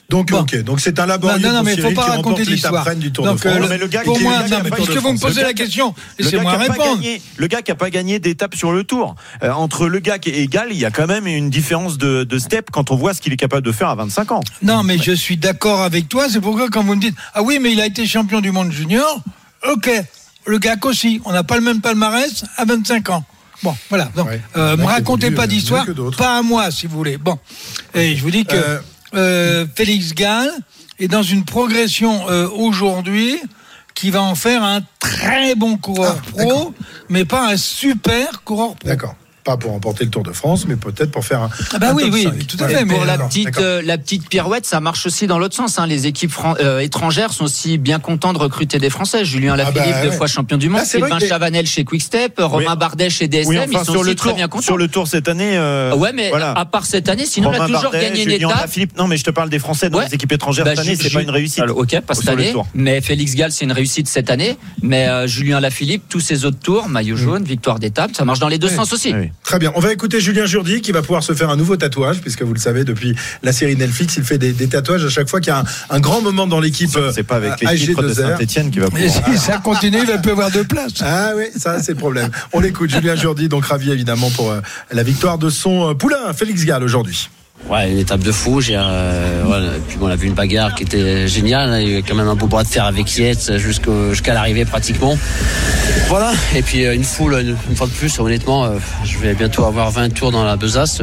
Donc, ok, donc c'est un laborieux non, non, mais il faut pas raconter l'histoire. du Tour donc, de France. le gars pour moi, non, mais puisque vous me posez la question, laissez-moi répondre. le gars qui a pas gagné d'étape sur le Tour, euh, entre le gars qui est égal, il y a quand même une différence de, de step quand on voit ce qu'il est capable de faire à 25 ans. Non, mais je suis d'accord avec toi. C'est pourquoi quand vous me dites, ah oui, mais il a été champion du monde junior, ok. Le gars aussi, on n'a pas le même palmarès à 25 ans. Bon, voilà. Donc, euh, me racontez pas d'histoire, pas à moi, si vous voulez. Bon, et je vous dis que. Euh, euh, Félix Gall est dans une progression euh, aujourd'hui qui va en faire un très bon coureur ah, pro, mais pas un super coureur pro. D'accord pas pour remporter le Tour de France, mais peut-être pour faire un. Ah bah oui, oui, tout à fait. Mais pour la petite, euh, la petite pirouette, ça marche aussi dans l'autre sens. Hein. Les équipes euh, étrangères sont aussi bien contents de recruter des Français. Julien ah Lafilippe, bah deux fois champion du monde, ah, Sylvain Chavanel chez Quickstep, Romain Bardet chez DSM, ils sont sur aussi le très tour, bien contents. Sur le Tour cette année. Euh, ouais, mais à part cette année, sinon on a toujours gagné une étape. non, mais je te parle des Français dans les équipes étrangères bah, cette année, c'est pas une réussite. ok, pas cette année. Mais Félix Gall, c'est une réussite cette année. Mais Julien Lafilippe, tous ses autres tours, maillot jaune, victoire d'étape, ça marche dans les deux sens aussi. Très bien. On va écouter Julien Jourdi qui va pouvoir se faire un nouveau tatouage, puisque vous le savez, depuis la série Netflix, il fait des, tatouages à chaque fois qu'il y a un, grand moment dans l'équipe. C'est pas avec euh, l'équipe de Saint-Etienne qui va pouvoir. si ça continue, il va plus avoir de place. Ah oui, ça c'est le problème. On l'écoute, Julien Jourdi, donc ravi évidemment pour euh, la victoire de son euh, poulain, Félix Gall, aujourd'hui. Ouais, une étape de fou. J'ai, euh, puis bon, on a vu une bagarre qui était géniale. Il y a quand même un beau bras de fer avec Yates jusqu'à l'arrivée pratiquement. Voilà. Et puis euh, une foule, une, fois de plus, honnêtement, euh, je vais bientôt avoir 20 tours dans la besace.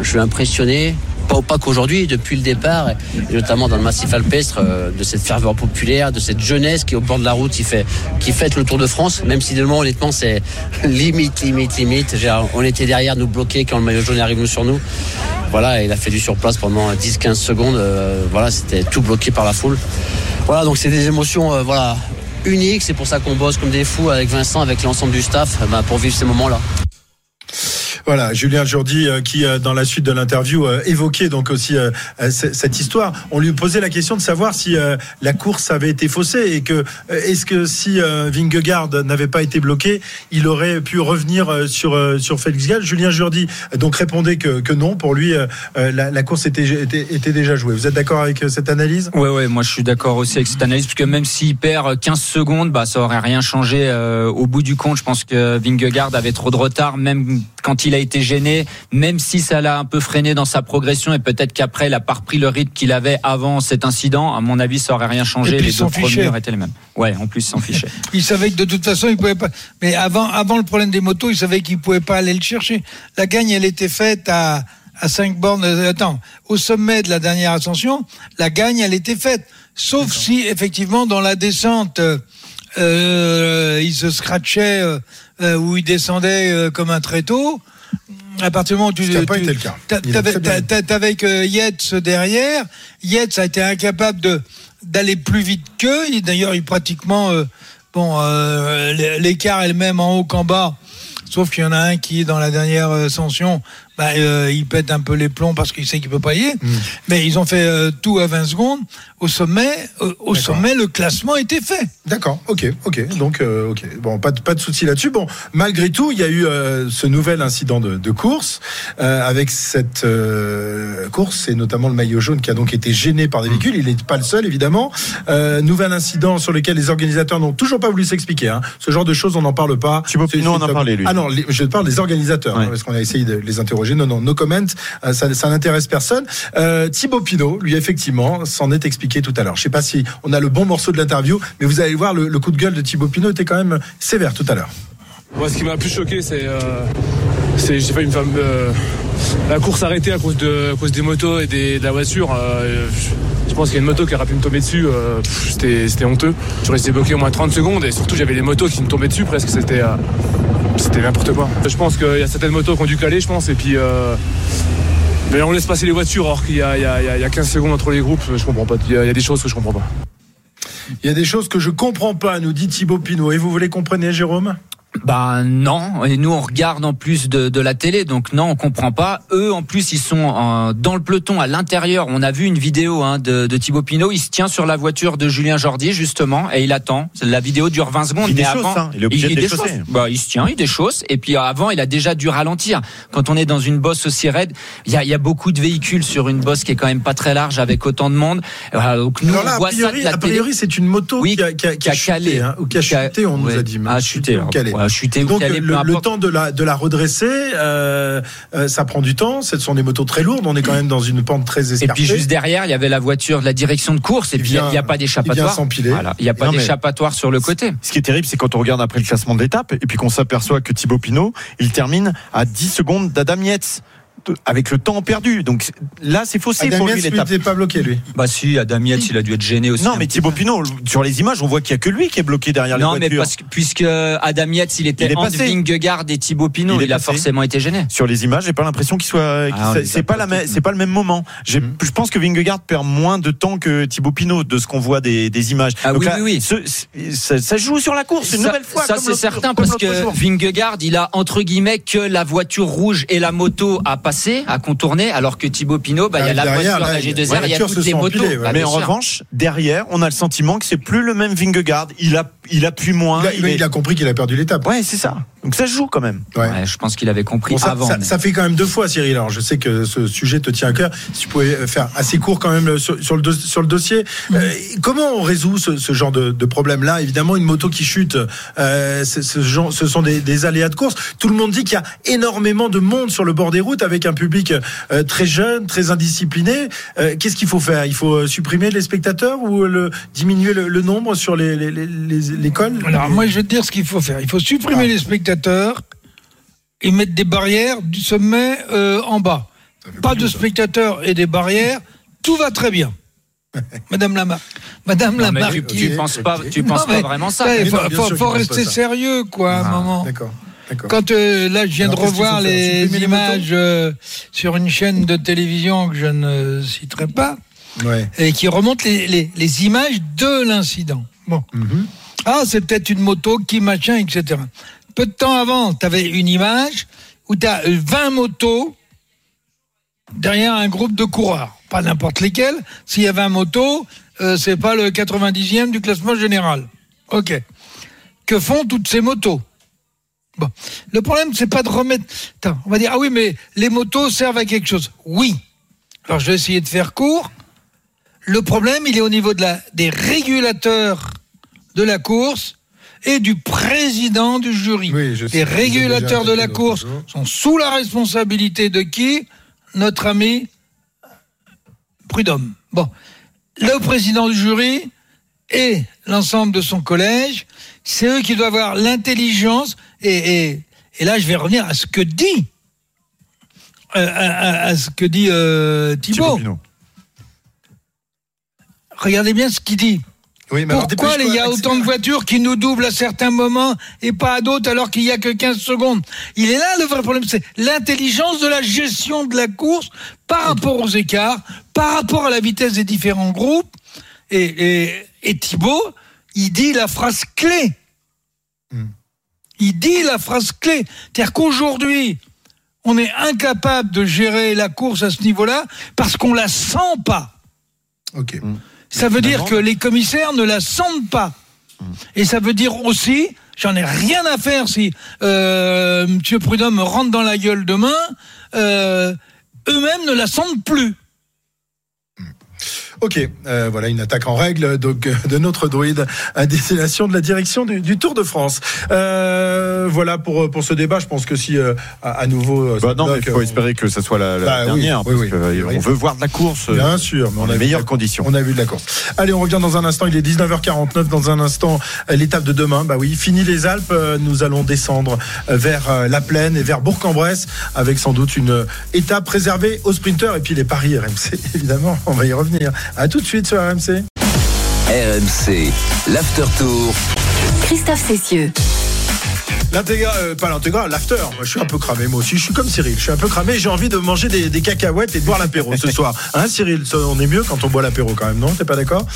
je suis impressionné pas, pas qu'aujourd'hui, depuis le départ, et notamment dans le massif alpestre, de cette ferveur populaire, de cette jeunesse qui est au bord de la route, qui fait, qui fête le Tour de France, même si moment, honnêtement, c'est limite, limite, limite. On était derrière, nous bloquer quand le maillot jaune arrive sur nous. Voilà, il a fait du surplace pendant 10-15 secondes. Euh, voilà, c'était tout bloqué par la foule. Voilà, donc c'est des émotions, euh, voilà, uniques. C'est pour ça qu'on bosse comme des fous avec Vincent, avec l'ensemble du staff, bah, pour vivre ces moments-là. Voilà, Julien Jourdi euh, qui, euh, dans la suite de l'interview, euh, évoquait donc aussi cette histoire. On lui posait la question de savoir si la course avait été faussée et que est-ce que si Vingegaard n'avait pas été bloqué, il aurait pu revenir sur sur Félix Gall. Julien Jourdi donc répondait que, que non. Pour lui, la, course était, était, déjà jouée. Vous êtes d'accord avec cette analyse? Oui, ouais, moi je suis d'accord aussi avec cette analyse parce que même s'il perd 15 secondes, bah ça aurait rien changé au bout du compte. Je pense que Vingegaard avait trop de retard, même quand il a été gêné, même si ça l'a un peu freiné dans sa progression et peut-être qu'après il a pas repris le rythme qu'il avait avant cet incident. À mon avis, ça aurait rien changé. Les deux premiers étaient les mêmes. Ouais, en plus s'en fichait. il savait que de toute façon il pouvait pas. Mais avant, avant le problème des motos, il savait qu'il pouvait pas aller le chercher. La gagne, elle était faite à à 5 bornes. Euh, attends, au sommet de la dernière ascension, la gagne, elle était faite. Sauf si effectivement dans la descente. Euh, il se scratchait euh, où il descendait euh, comme un tréteau. À partir du moment où tu. Ça n'a pas été le cas. T'avais euh, Yates derrière. Yates a été incapable de d'aller plus vite qu'eux. D'ailleurs, il pratiquement. bon, l'écart est le même en haut qu'en bas. Sauf qu'il y en a un qui, dans la dernière ascension, bah, il pète un peu les plombs parce qu'il sait qu'il peut pas y aller. Hmm. Mais ils ont fait tout à 20 secondes au sommet, euh, au sommet, le classement était fait. D'accord, ok, ok. Donc, euh, ok. Bon, pas de, pas de souci là-dessus. Bon, malgré tout, il y a eu euh, ce nouvel incident de, de course avec cette course et notamment le maillot jaune qui a donc été gêné par des véhicules. Il n'est pas le seul, évidemment. nouvel incident sur lequel les organisateurs n'ont toujours pas voulu s'expliquer. Hein. Ce genre de choses, on n'en parle pas. Non, on en a parlé, lui. Ah non, je parle des organisateurs, hein, parce qu'on a essayé de les interroger. Non, non, no comment. ça, ça n'intéresse personne. Thibaut Pinot, lui, effectivement, s'en est expliqué tout à l'heure. Je sais pas si on a le bon morceau de l'interview, mais vous allez voir, le, coup de gueule de Thibaut Pinot était quand même sévère tout à l'heure. Moi, ce qui m'a le plus choqué, c'est, euh, j'ai fait une femme, euh, la course arrêtée à cause de, cause des motos et de la voiture. Euh, je, pense qu'il y a une moto qui aurait pu me tomber dessus. c'était, honteux. Je restais bloqué au moins 30 secondes et surtout j'avais des motos qui me tombaient dessus presque. C'était, c'était n'importe quoi. Je pense qu'il y a certaines motos qui ont dû caler, je pense, et puis mais on laisse passer les voitures alors qu'il y, a 15 secondes entre les groupes. Je comprends pas. Il y, a des choses que je comprends pas. Il y a des choses que je comprends pas, nous dit Thibaut Pinot. Et vous, les comprenez, Jérôme? Ben non, et nous on regarde en plus de, de, la télé, donc non, on comprend pas. Eux en plus ils sont dans le peloton à l'intérieur. On a vu une vidéo hein, de, de, Thibaut Pinot, il se tient sur la voiture de Julien Jordi justement et il attend. La vidéo dure 20 secondes. Il mais avant, hein. il est obligé de déchausser. Bah, il se tient, il déchausse, et puis avant il a déjà dû ralentir. Quand on est dans une bosse aussi raide, il y a, y a, beaucoup de véhicules sur une bosse qui est quand même pas très large avec autant de monde. Voilà, donc nous on voit ça de la a priori c'est une moto qui, a, qui, a, qui, a, calé, hein, ou qui a chuté, on nous a dit. A chuté, donc le, le temps de la de la redresser, euh, euh, ça prend du temps. Ce sont des motos très lourdes. On est quand même dans une pente très escarpée. Et puis juste derrière, il y avait la voiture de la direction de course. Et puis il n'y a, pas d'échappatoire. Voilà, il n'y a pas d'échappatoire sur le côté. Ce qui est terrible, c'est quand on regarde après le classement de l'étape et puis qu'on s'aperçoit que Thibaut Pinot, il termine à 10 secondes d'Adam Yates avec le temps perdu. Donc là, c'est faussé pour lui l'étape. Il pas bloqué lui. Bah si, Adam Yates, il a dû être gêné aussi. Non, mais Thibaut Pinot, sur les images, on voit qu'il y a que lui qui est bloqué derrière non, les voitures. Non, mais parce que puisque Adam Yates, il était il entre Vingegaard et Thibaut Pinot, il, il a forcément été gêné. Sur les images, j'ai pas l'impression qu'il soit. Ah, c'est pas la c'est pas le même moment. Mm-hmm. Je pense que Vingegaard perd moins de temps que Thibaut Pinot de ce qu'on voit des, des, images. Ah oui, oui, oui. ça, ça, joue sur la course une nouvelle fois. Ça c'est certain parce que Vingegaard, il a entre guillemets que la voiture rouge et la moto à passer, à contourner alors que Thibaut Pinot, bah, il y a la voiture, la G2R, il y a toutes les motos. Bah, mais en revanche, derrière, on a le sentiment que c'est plus le même Vingegaard. Il a, il appuie moins. Il a, il a compris qu'il a perdu l'étape. Ouais, c'est ça. Donc ça joue quand même. Ouais. je pense qu'il avait compris ça, avant. Ça, fait quand même deux fois, Cyril. Alors je sais que ce sujet te tient à cœur. Si tu pouvais faire assez court quand même sur, le, sur le dossier. Euh, comment on résout ce, ce genre de, de problème-là? Évidemment, une moto qui chute, euh, ce, genre, ce sont des, des, aléas de course. Tout le monde dit qu'il y a énormément de monde sur le bord des routes avec un public euh, très jeune, très indiscipliné. Euh, qu'est-ce qu'il faut faire? Il faut supprimer les spectateurs ou le, diminuer le, le nombre sur les, les, les, les écoles Alors moi, je vais te dire ce qu'il faut faire. Il faut supprimer ah. les spectateurs et mettre des barrières du sommet euh, en bas. Pas de spectateurs et des barrières, tout va très bien. Madame Lamar. Madame. Tu, tu, penses pas, tu penses pas vraiment ça. Il faut, rester sérieux, quoi, à un ah, moment. D'accord. Quand euh, là, je viens de revoir les images euh, sur une chaîne de télévision que je ne citerai pas, et qui remonte les, les, images de l'incident. Bon. Mhm. Ah, c'est peut-être une moto qui machin, etc. Peu de temps avant, tu avais une image où tu as 20 motos derrière un groupe de coureurs. Pas n'importe lesquels. S'il y a 20 motos, euh, c'est pas le 90e du classement général. OK. Que font toutes ces motos? Bon. Le problème, c'est pas de remettre. On va dire, ah oui, mais les motos servent à quelque chose. Oui. Alors, je vais essayer de faire court. Le problème, il est au niveau de la, des régulateurs de la course et du président du jury. les régulateurs de la course sont sous la responsabilité de qui? Notre ami Prudhomme. Bon, le président du jury et l'ensemble de son collège, c'est eux qui doivent avoir l'intelligence et, et, là je vais revenir à ce que dit euh, à, ce que dit euh, Thibault. Regardez bien ce qu'il dit. Pourquoi il y a autant de voitures qui nous doublent à certains moments et pas à d'autres alors qu'il n'y a que 15 secondes? Il est là le vrai problème, c'est l'intelligence de la gestion de la course par rapport aux écarts, par rapport à la vitesse des différents groupes. Et, et, Thibaut, il dit la phrase clé. Il dit la phrase clé. C'est-à-dire qu'aujourd'hui, on est incapable de gérer la course à ce niveau-là parce qu'on la sent pas. Ok. Hmm. Ça veut dire que les commissaires ne la sentent pas. Et ça veut dire aussi, j'en ai rien à faire si euh, M. Prudhomme rentre dans la gueule demain, euh, eux-mêmes ne la sentent plus. Ok, euh, voilà une attaque en règle donc euh, de notre druide à destination de la direction du, Tour de France. Euh, voilà pour pour ce débat. Je pense que si euh, à, nouveau. Bah non, mais il faut espérer que ce soit la, bah dernière. Oui, on veut voir de la course. Bien sûr, mais on a les meilleures conditions. On a vu de la course. Allez, on revient dans un instant. Il est 19h49. Dans un instant, l'étape de demain. Bah oui, fini les Alpes. Nous allons descendre vers la plaine et vers Bourg-en-Bresse avec sans doute une étape réservée aux sprinteurs et puis les paris RMC. Évidemment, on va y revenir. À tout de suite sur RMC. RMC, l'after tour. Christophe Cessieux. L'intégral, euh, pas l'intégral, l'after. Moi, je suis un peu cramé, moi aussi. Je suis comme Cyril. Je suis un peu cramé. J'ai envie de manger des, cacahuètes et de boire l'apéro ce soir. Hein, Cyril On est mieux quand on boit l'apéro quand même, non? T'es pas d'accord?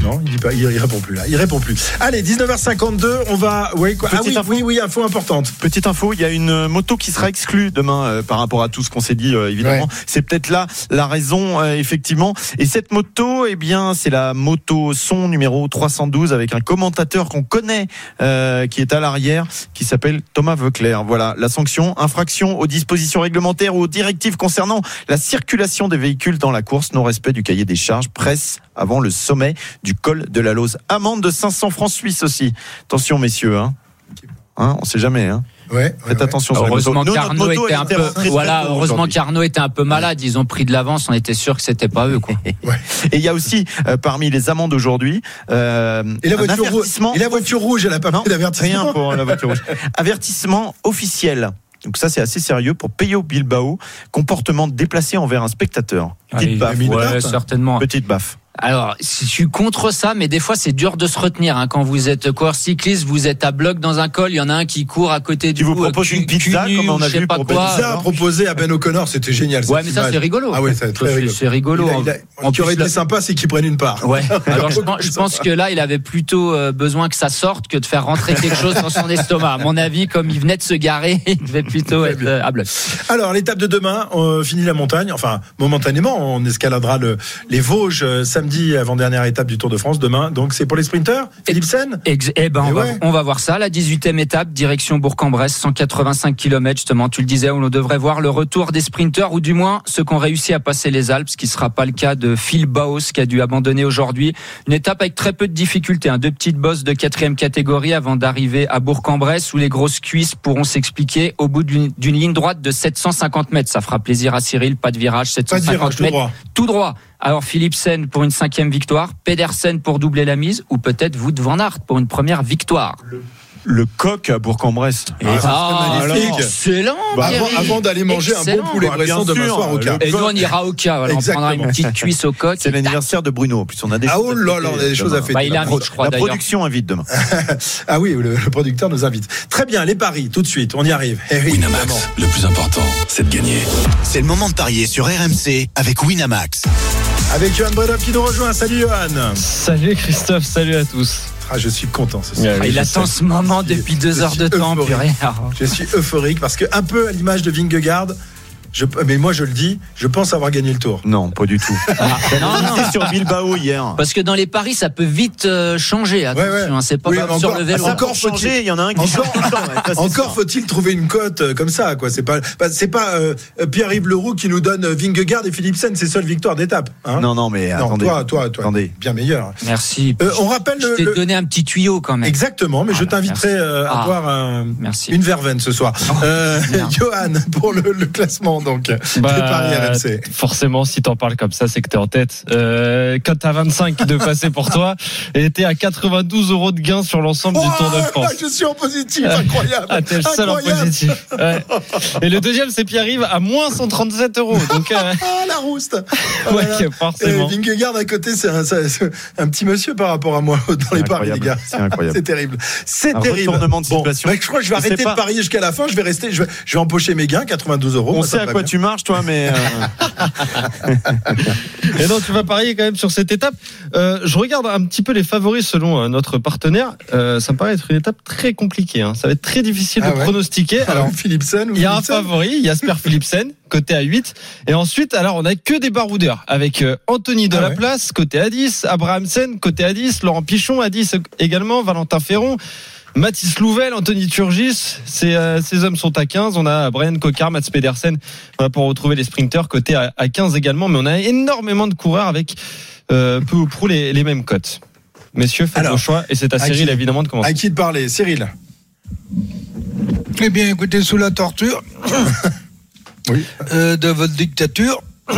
Non, il dit pas, il, répond plus là. Il répond plus. Allez, 19h52, on va. Oui, quoi. Ah oui, info. oui, oui, info importante. Petite info, il y a une moto qui sera exclue demain euh, par rapport à tout ce qu'on s'est dit, euh, évidemment. C'est peut-être là la raison, euh, effectivement. Et cette moto, eh bien, c'est la moto son numéro 312 avec un commentateur qu'on connaît, qui est à l'arrière, qui s'appelle Thomas Veuclair. Voilà, la sanction, infraction aux dispositions réglementaires ou aux directives concernant la circulation des véhicules dans la course, non respect du cahier des charges, presse avant le sommet du col de la Lose. Amende de 500 francs suisses aussi. Attention, messieurs. Hein. Hein, on sait jamais. Hein. Ouais, Faites attention. Heureusement qu'Arnaud était un peu, voilà, heureusement qu'Arnaud était un peu malade. Ils ont pris de l'avance. On était sûr que c'était pas eux, quoi. Et il y a aussi euh, parmi les amendes aujourd'hui euh, et la voiture rouge. Et la voiture rouge, elle a pas pris d'avertissement. Rien pour la voiture rouge. avertissement officiel. Donc ça, c'est assez sérieux pour Peyo Bilbao. Comportement déplacé envers un spectateur. Petite baffe. Ouais, certainement. Petite baffe. Alors, je suis contre ça, mais des fois c'est dur de se retenir. Hein. Quand vous êtes coureur cycliste, vous êtes à bloc dans un col, il y en a un qui court à côté du. Qui vous propose une pizza, comme on a vu pas pour quoi. Pizza proposé à Ben O'Connor, c'était génial. Ouais, mais ça c'est rigolo. Ah ouais, c'est très rigolo. C'est rigolo. Ce qui aurait été sympa, c'est qu'il prenne une part. Ouais. Alors je, pense, que là, il avait plutôt euh, besoin que ça sorte que de faire rentrer quelque chose dans son estomac. À mon avis, comme il venait de se garer, il devait plutôt être euh, à bloc. Alors l'étape de demain, on finit la montagne. Enfin, momentanément, on escaladera le, les Vosges euh, samedi avant dernière étape du Tour de France demain. Donc c'est pour les sprinteurs, Philipsen Eh ben, on, va, on, va, voir ça. La 18e étape, direction Bourg-en-Bresse, 185 km justement. Tu le disais, on devrait voir le retour des sprinteurs ou du moins ceux qui ont réussi à passer les Alpes, ce qui ne sera pas le cas de Phil Baos qui a dû abandonner aujourd'hui. Une étape avec très peu de difficultés. Hein. Deux petites bosses de quatrième catégorie avant d'arriver à Bourg-en-Bresse où les grosses cuisses pourront s'expliquer au bout d'une ligne droite de 750 mètres. Ça fera plaisir à Cyril. Pas de virage, 750 mètres. Tout droit. Tout droit. Alors Philipsen pour une cinquième victoire, Pedersen pour doubler la mise, ou peut-être Wout van Aert pour une première victoire le coq à Bourg-en-Bresse. Ah, excellent. Bah, avant, d'aller manger un bon poulet bresson demain soir au cas. Et nous on ira au cas. on prendra une petite cuisse au coq. C'est l'anniversaire de Bruno. En plus, on a des. Ah oh là là, on a des choses à faire. Bah, il invite, je crois. La production invite demain. ah oui, le, producteur nous invite. Très bien, les paris, tout de suite, on y arrive. Eh Winamax, le plus important, c'est de gagner. C'est le moment de parier sur RMC avec Winamax. Avec Johan Bredov qui nous rejoint. Salut Johan. Salut Christophe, salut à tous. Ah, je suis content. Ce soir. il attend ce moment depuis deux heures de temps. Je suis euphorique parce que un peu à l'image de Vingegaard, mais moi je le dis, je pense avoir gagné le tour. Non, pas du tout. Ah, non, sur Bilbao hier. Parce que dans les paris, ça peut vite euh, changer. Attention, hein, c'est pas comme sur le vélo. Encore faut-il, il y en a un qui encore, encore faut-il trouver une cote euh, comme ça, quoi. C'est pas, c'est pas euh, Pierre-Yves Leroux qui nous donne Vingegaard et Philipsen, ses seules victoires d'étape. Hein non, non, mais attendez. Toi, toi, toi, attendez. bien meilleur. Merci. on rappelle. Je t'ai donné un petit tuyau quand même. Exactement, mais je t'inviterai à ah. boire un, une verveine ce soir. Oh, Johan pour le, le classement donc. Bah, forcément, si t'en parles comme ça, c'est que t'es en tête. Euh, quand à 25 de passer pour toi, et t'es à 92 euros de gain sur l'ensemble du Tour de France. Je suis en positif, incroyable. Ah, t'es le seul en positif. Ouais. Et le deuxième, c'est Pierre-Yves à moins 137 euros. Donc, euh... ah, la rouste. ouais, forcément. Et Vingegaard à côté, c'est un, un, petit monsieur par rapport à moi dans les paris, les gars. C'est incroyable. C'est terrible. C'est terrible. Retournement de situation. Bon, je crois que je vais arrêter de parier jusqu'à la fin. Je vais rester, je vais, je vais empocher mes gains, 92 euros. On sait à quoi tu marches toi, mais. Euh. Et non, tu vas parier quand même sur cette étape. Euh, je regarde un petit peu les favoris selon euh, notre partenaire. ça me paraît être une étape très compliquée. Hein. Ça va être très difficile ah de pronostiquer. Alors, Philipsen Il y a un favori, Jasper Philipsen, côté à 8. Et ensuite, alors, on a que des baroudeurs avec Anthony Delaplace, ah côté à 10, Abrahamsen, côté à 10, Laurent Pichon à 10 également, Valentin Ferron. Mathis Louvel, Anthony Turgis, ces, euh, ces, hommes sont à 15. On a Brian Cocard, Mats Pedersen pour retrouver les sprinters côté à, 15 également. Mais on a énormément de coureurs avec euh, peu ou prou les, les mêmes cotes. Messieurs, faites vos choix et c'est à, Cyril évidemment de commencer. À qui de parler? Cyril Eh bien, écoutez, sous la torture oui. euh, de votre dictature,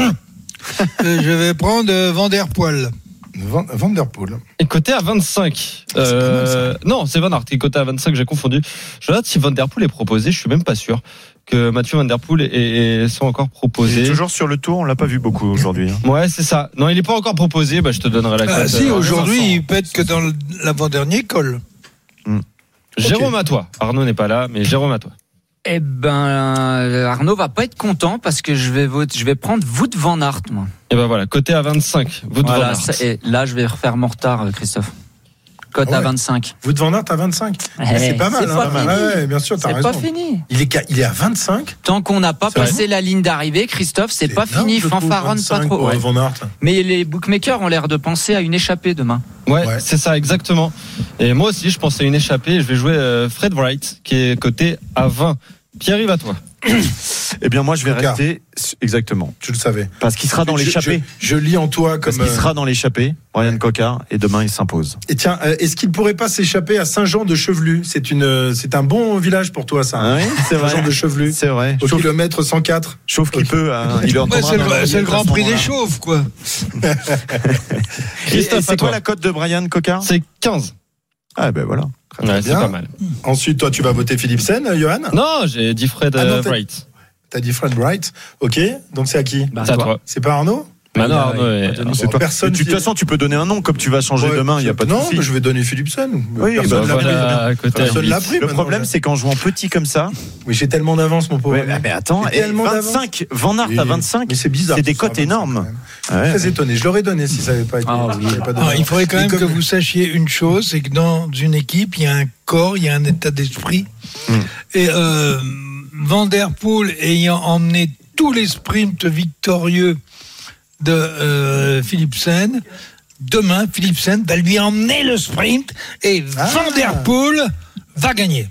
je vais prendre Et coté à 25. Ah, euh, non, c'est Van Aert qui est coté à 25, j'ai confondu. Je regarde si Vanderpool est proposé, je suis même pas sûr que Mathieu Vanderpool est, sont encore proposés. Il est toujours sur le tour, on l'a pas vu beaucoup aujourd'hui. Hein. Ouais, c'est ça. Non, il est pas encore proposé, bah, je te donnerai la ah, si, aujourd'hui, il pète que dans l'avant-dernier col. Jérôme à toi. Arnaud n'est pas là, mais Jérôme à toi. Eh ben, Arnaud va pas être content parce que je vais voter, je vais prendre Wout van Aert, moi. Et ben voilà, côté à 25. Wout van Aert. et là, je vais refaire mon retard, Christophe. Cote à 25. Wout van Aert à 25. c'est pas mal. Hein, pas ouais, bien sûr, C'est pas fini. Il est, il est à 25. Tant qu'on n'a pas passé la ligne d'arrivée, Christophe, c'est pas fini. Fanfaronne pas trop. Mais les bookmakers ont l'air de penser à une échappée demain. Ouais, c'est ça, exactement. Et moi aussi, je pense à une échappée. Je vais jouer euh, Fred Wright, qui est coté à 20. Pierre-Yves, à toi. Eh bien, moi, je vais rester. Exactement. Tu le savais. Parce qu'il sera dans l'échappée. Je, lis en toi comme. Parce qu'il sera dans l'échappée, Brian Cocard, et demain, il s'impose. Et tiens, euh, est-ce qu'il pourrait pas s'échapper à Saint-Jean de Chevelu C'est une, euh, c'est un bon village pour toi, ça. Ah oui, c'est vrai. Saint-Jean de Chevelu. C'est vrai. Au kilomètre 104. Chauffe qu'il peut. Hein, il c'est le, grand prix des chauves, quoi. Christophe, c'est quoi la cote de Brian Cocard C'est 15. Ah ben voilà. C'est pas mal. Ensuite, toi, tu vas voter Philipsen, Johan Non, j'ai dit Fred ah Wright. T'as dit Fred Wright. Ok. Donc c'est à qui bah, C'est toi. C'est pas Arnaud bah non, Arnaud, c'est pas personne. De toute façon, tu peux donner un nom comme tu vas changer demain. Il y a pas de Non, mais je vais donner Philipsen. Oui, personne bah voilà, l'a pris. Le problème, c'est qu'en jouant petit comme ça. Oui, j'ai tellement d'avance, mon pauvre. mais attends, 25, Van Aert à 25. Mais c'est bizarre. C'est des cotes énormes. Très étonné. Je l'aurais donné si ça n'avait pas été. Ah ah, il faudrait quand même que vous sachiez une chose, c'est que dans une équipe, il y a un corps, il y a un état d'esprit. Hmm. Et euh, Van der Poel ayant emmené tous les sprints victorieux de euh, Philipsen. Demain, Philipsen va lui emmener le sprint et ah. Van Der Poel va gagner.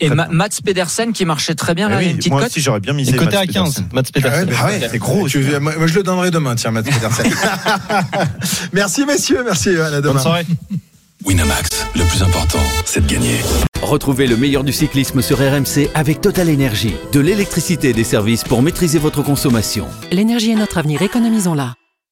Et Mats Pedersen qui marchait très bien là, une petite moi cote. Aussi, j'aurais bien misé. Côté à 15, Mats Pedersen. Ah ouais, c'est gros. moi, je le donnerai demain, tiens, Mats Pedersen. merci messieurs, merci. À demain. Bonne soirée. Winamax, le plus important, c'est de gagner. Retrouvez le meilleur du cyclisme sur RMC avec Total Énergie. De l'électricité et des services pour maîtriser votre consommation. L'énergie est notre avenir, économisons-la.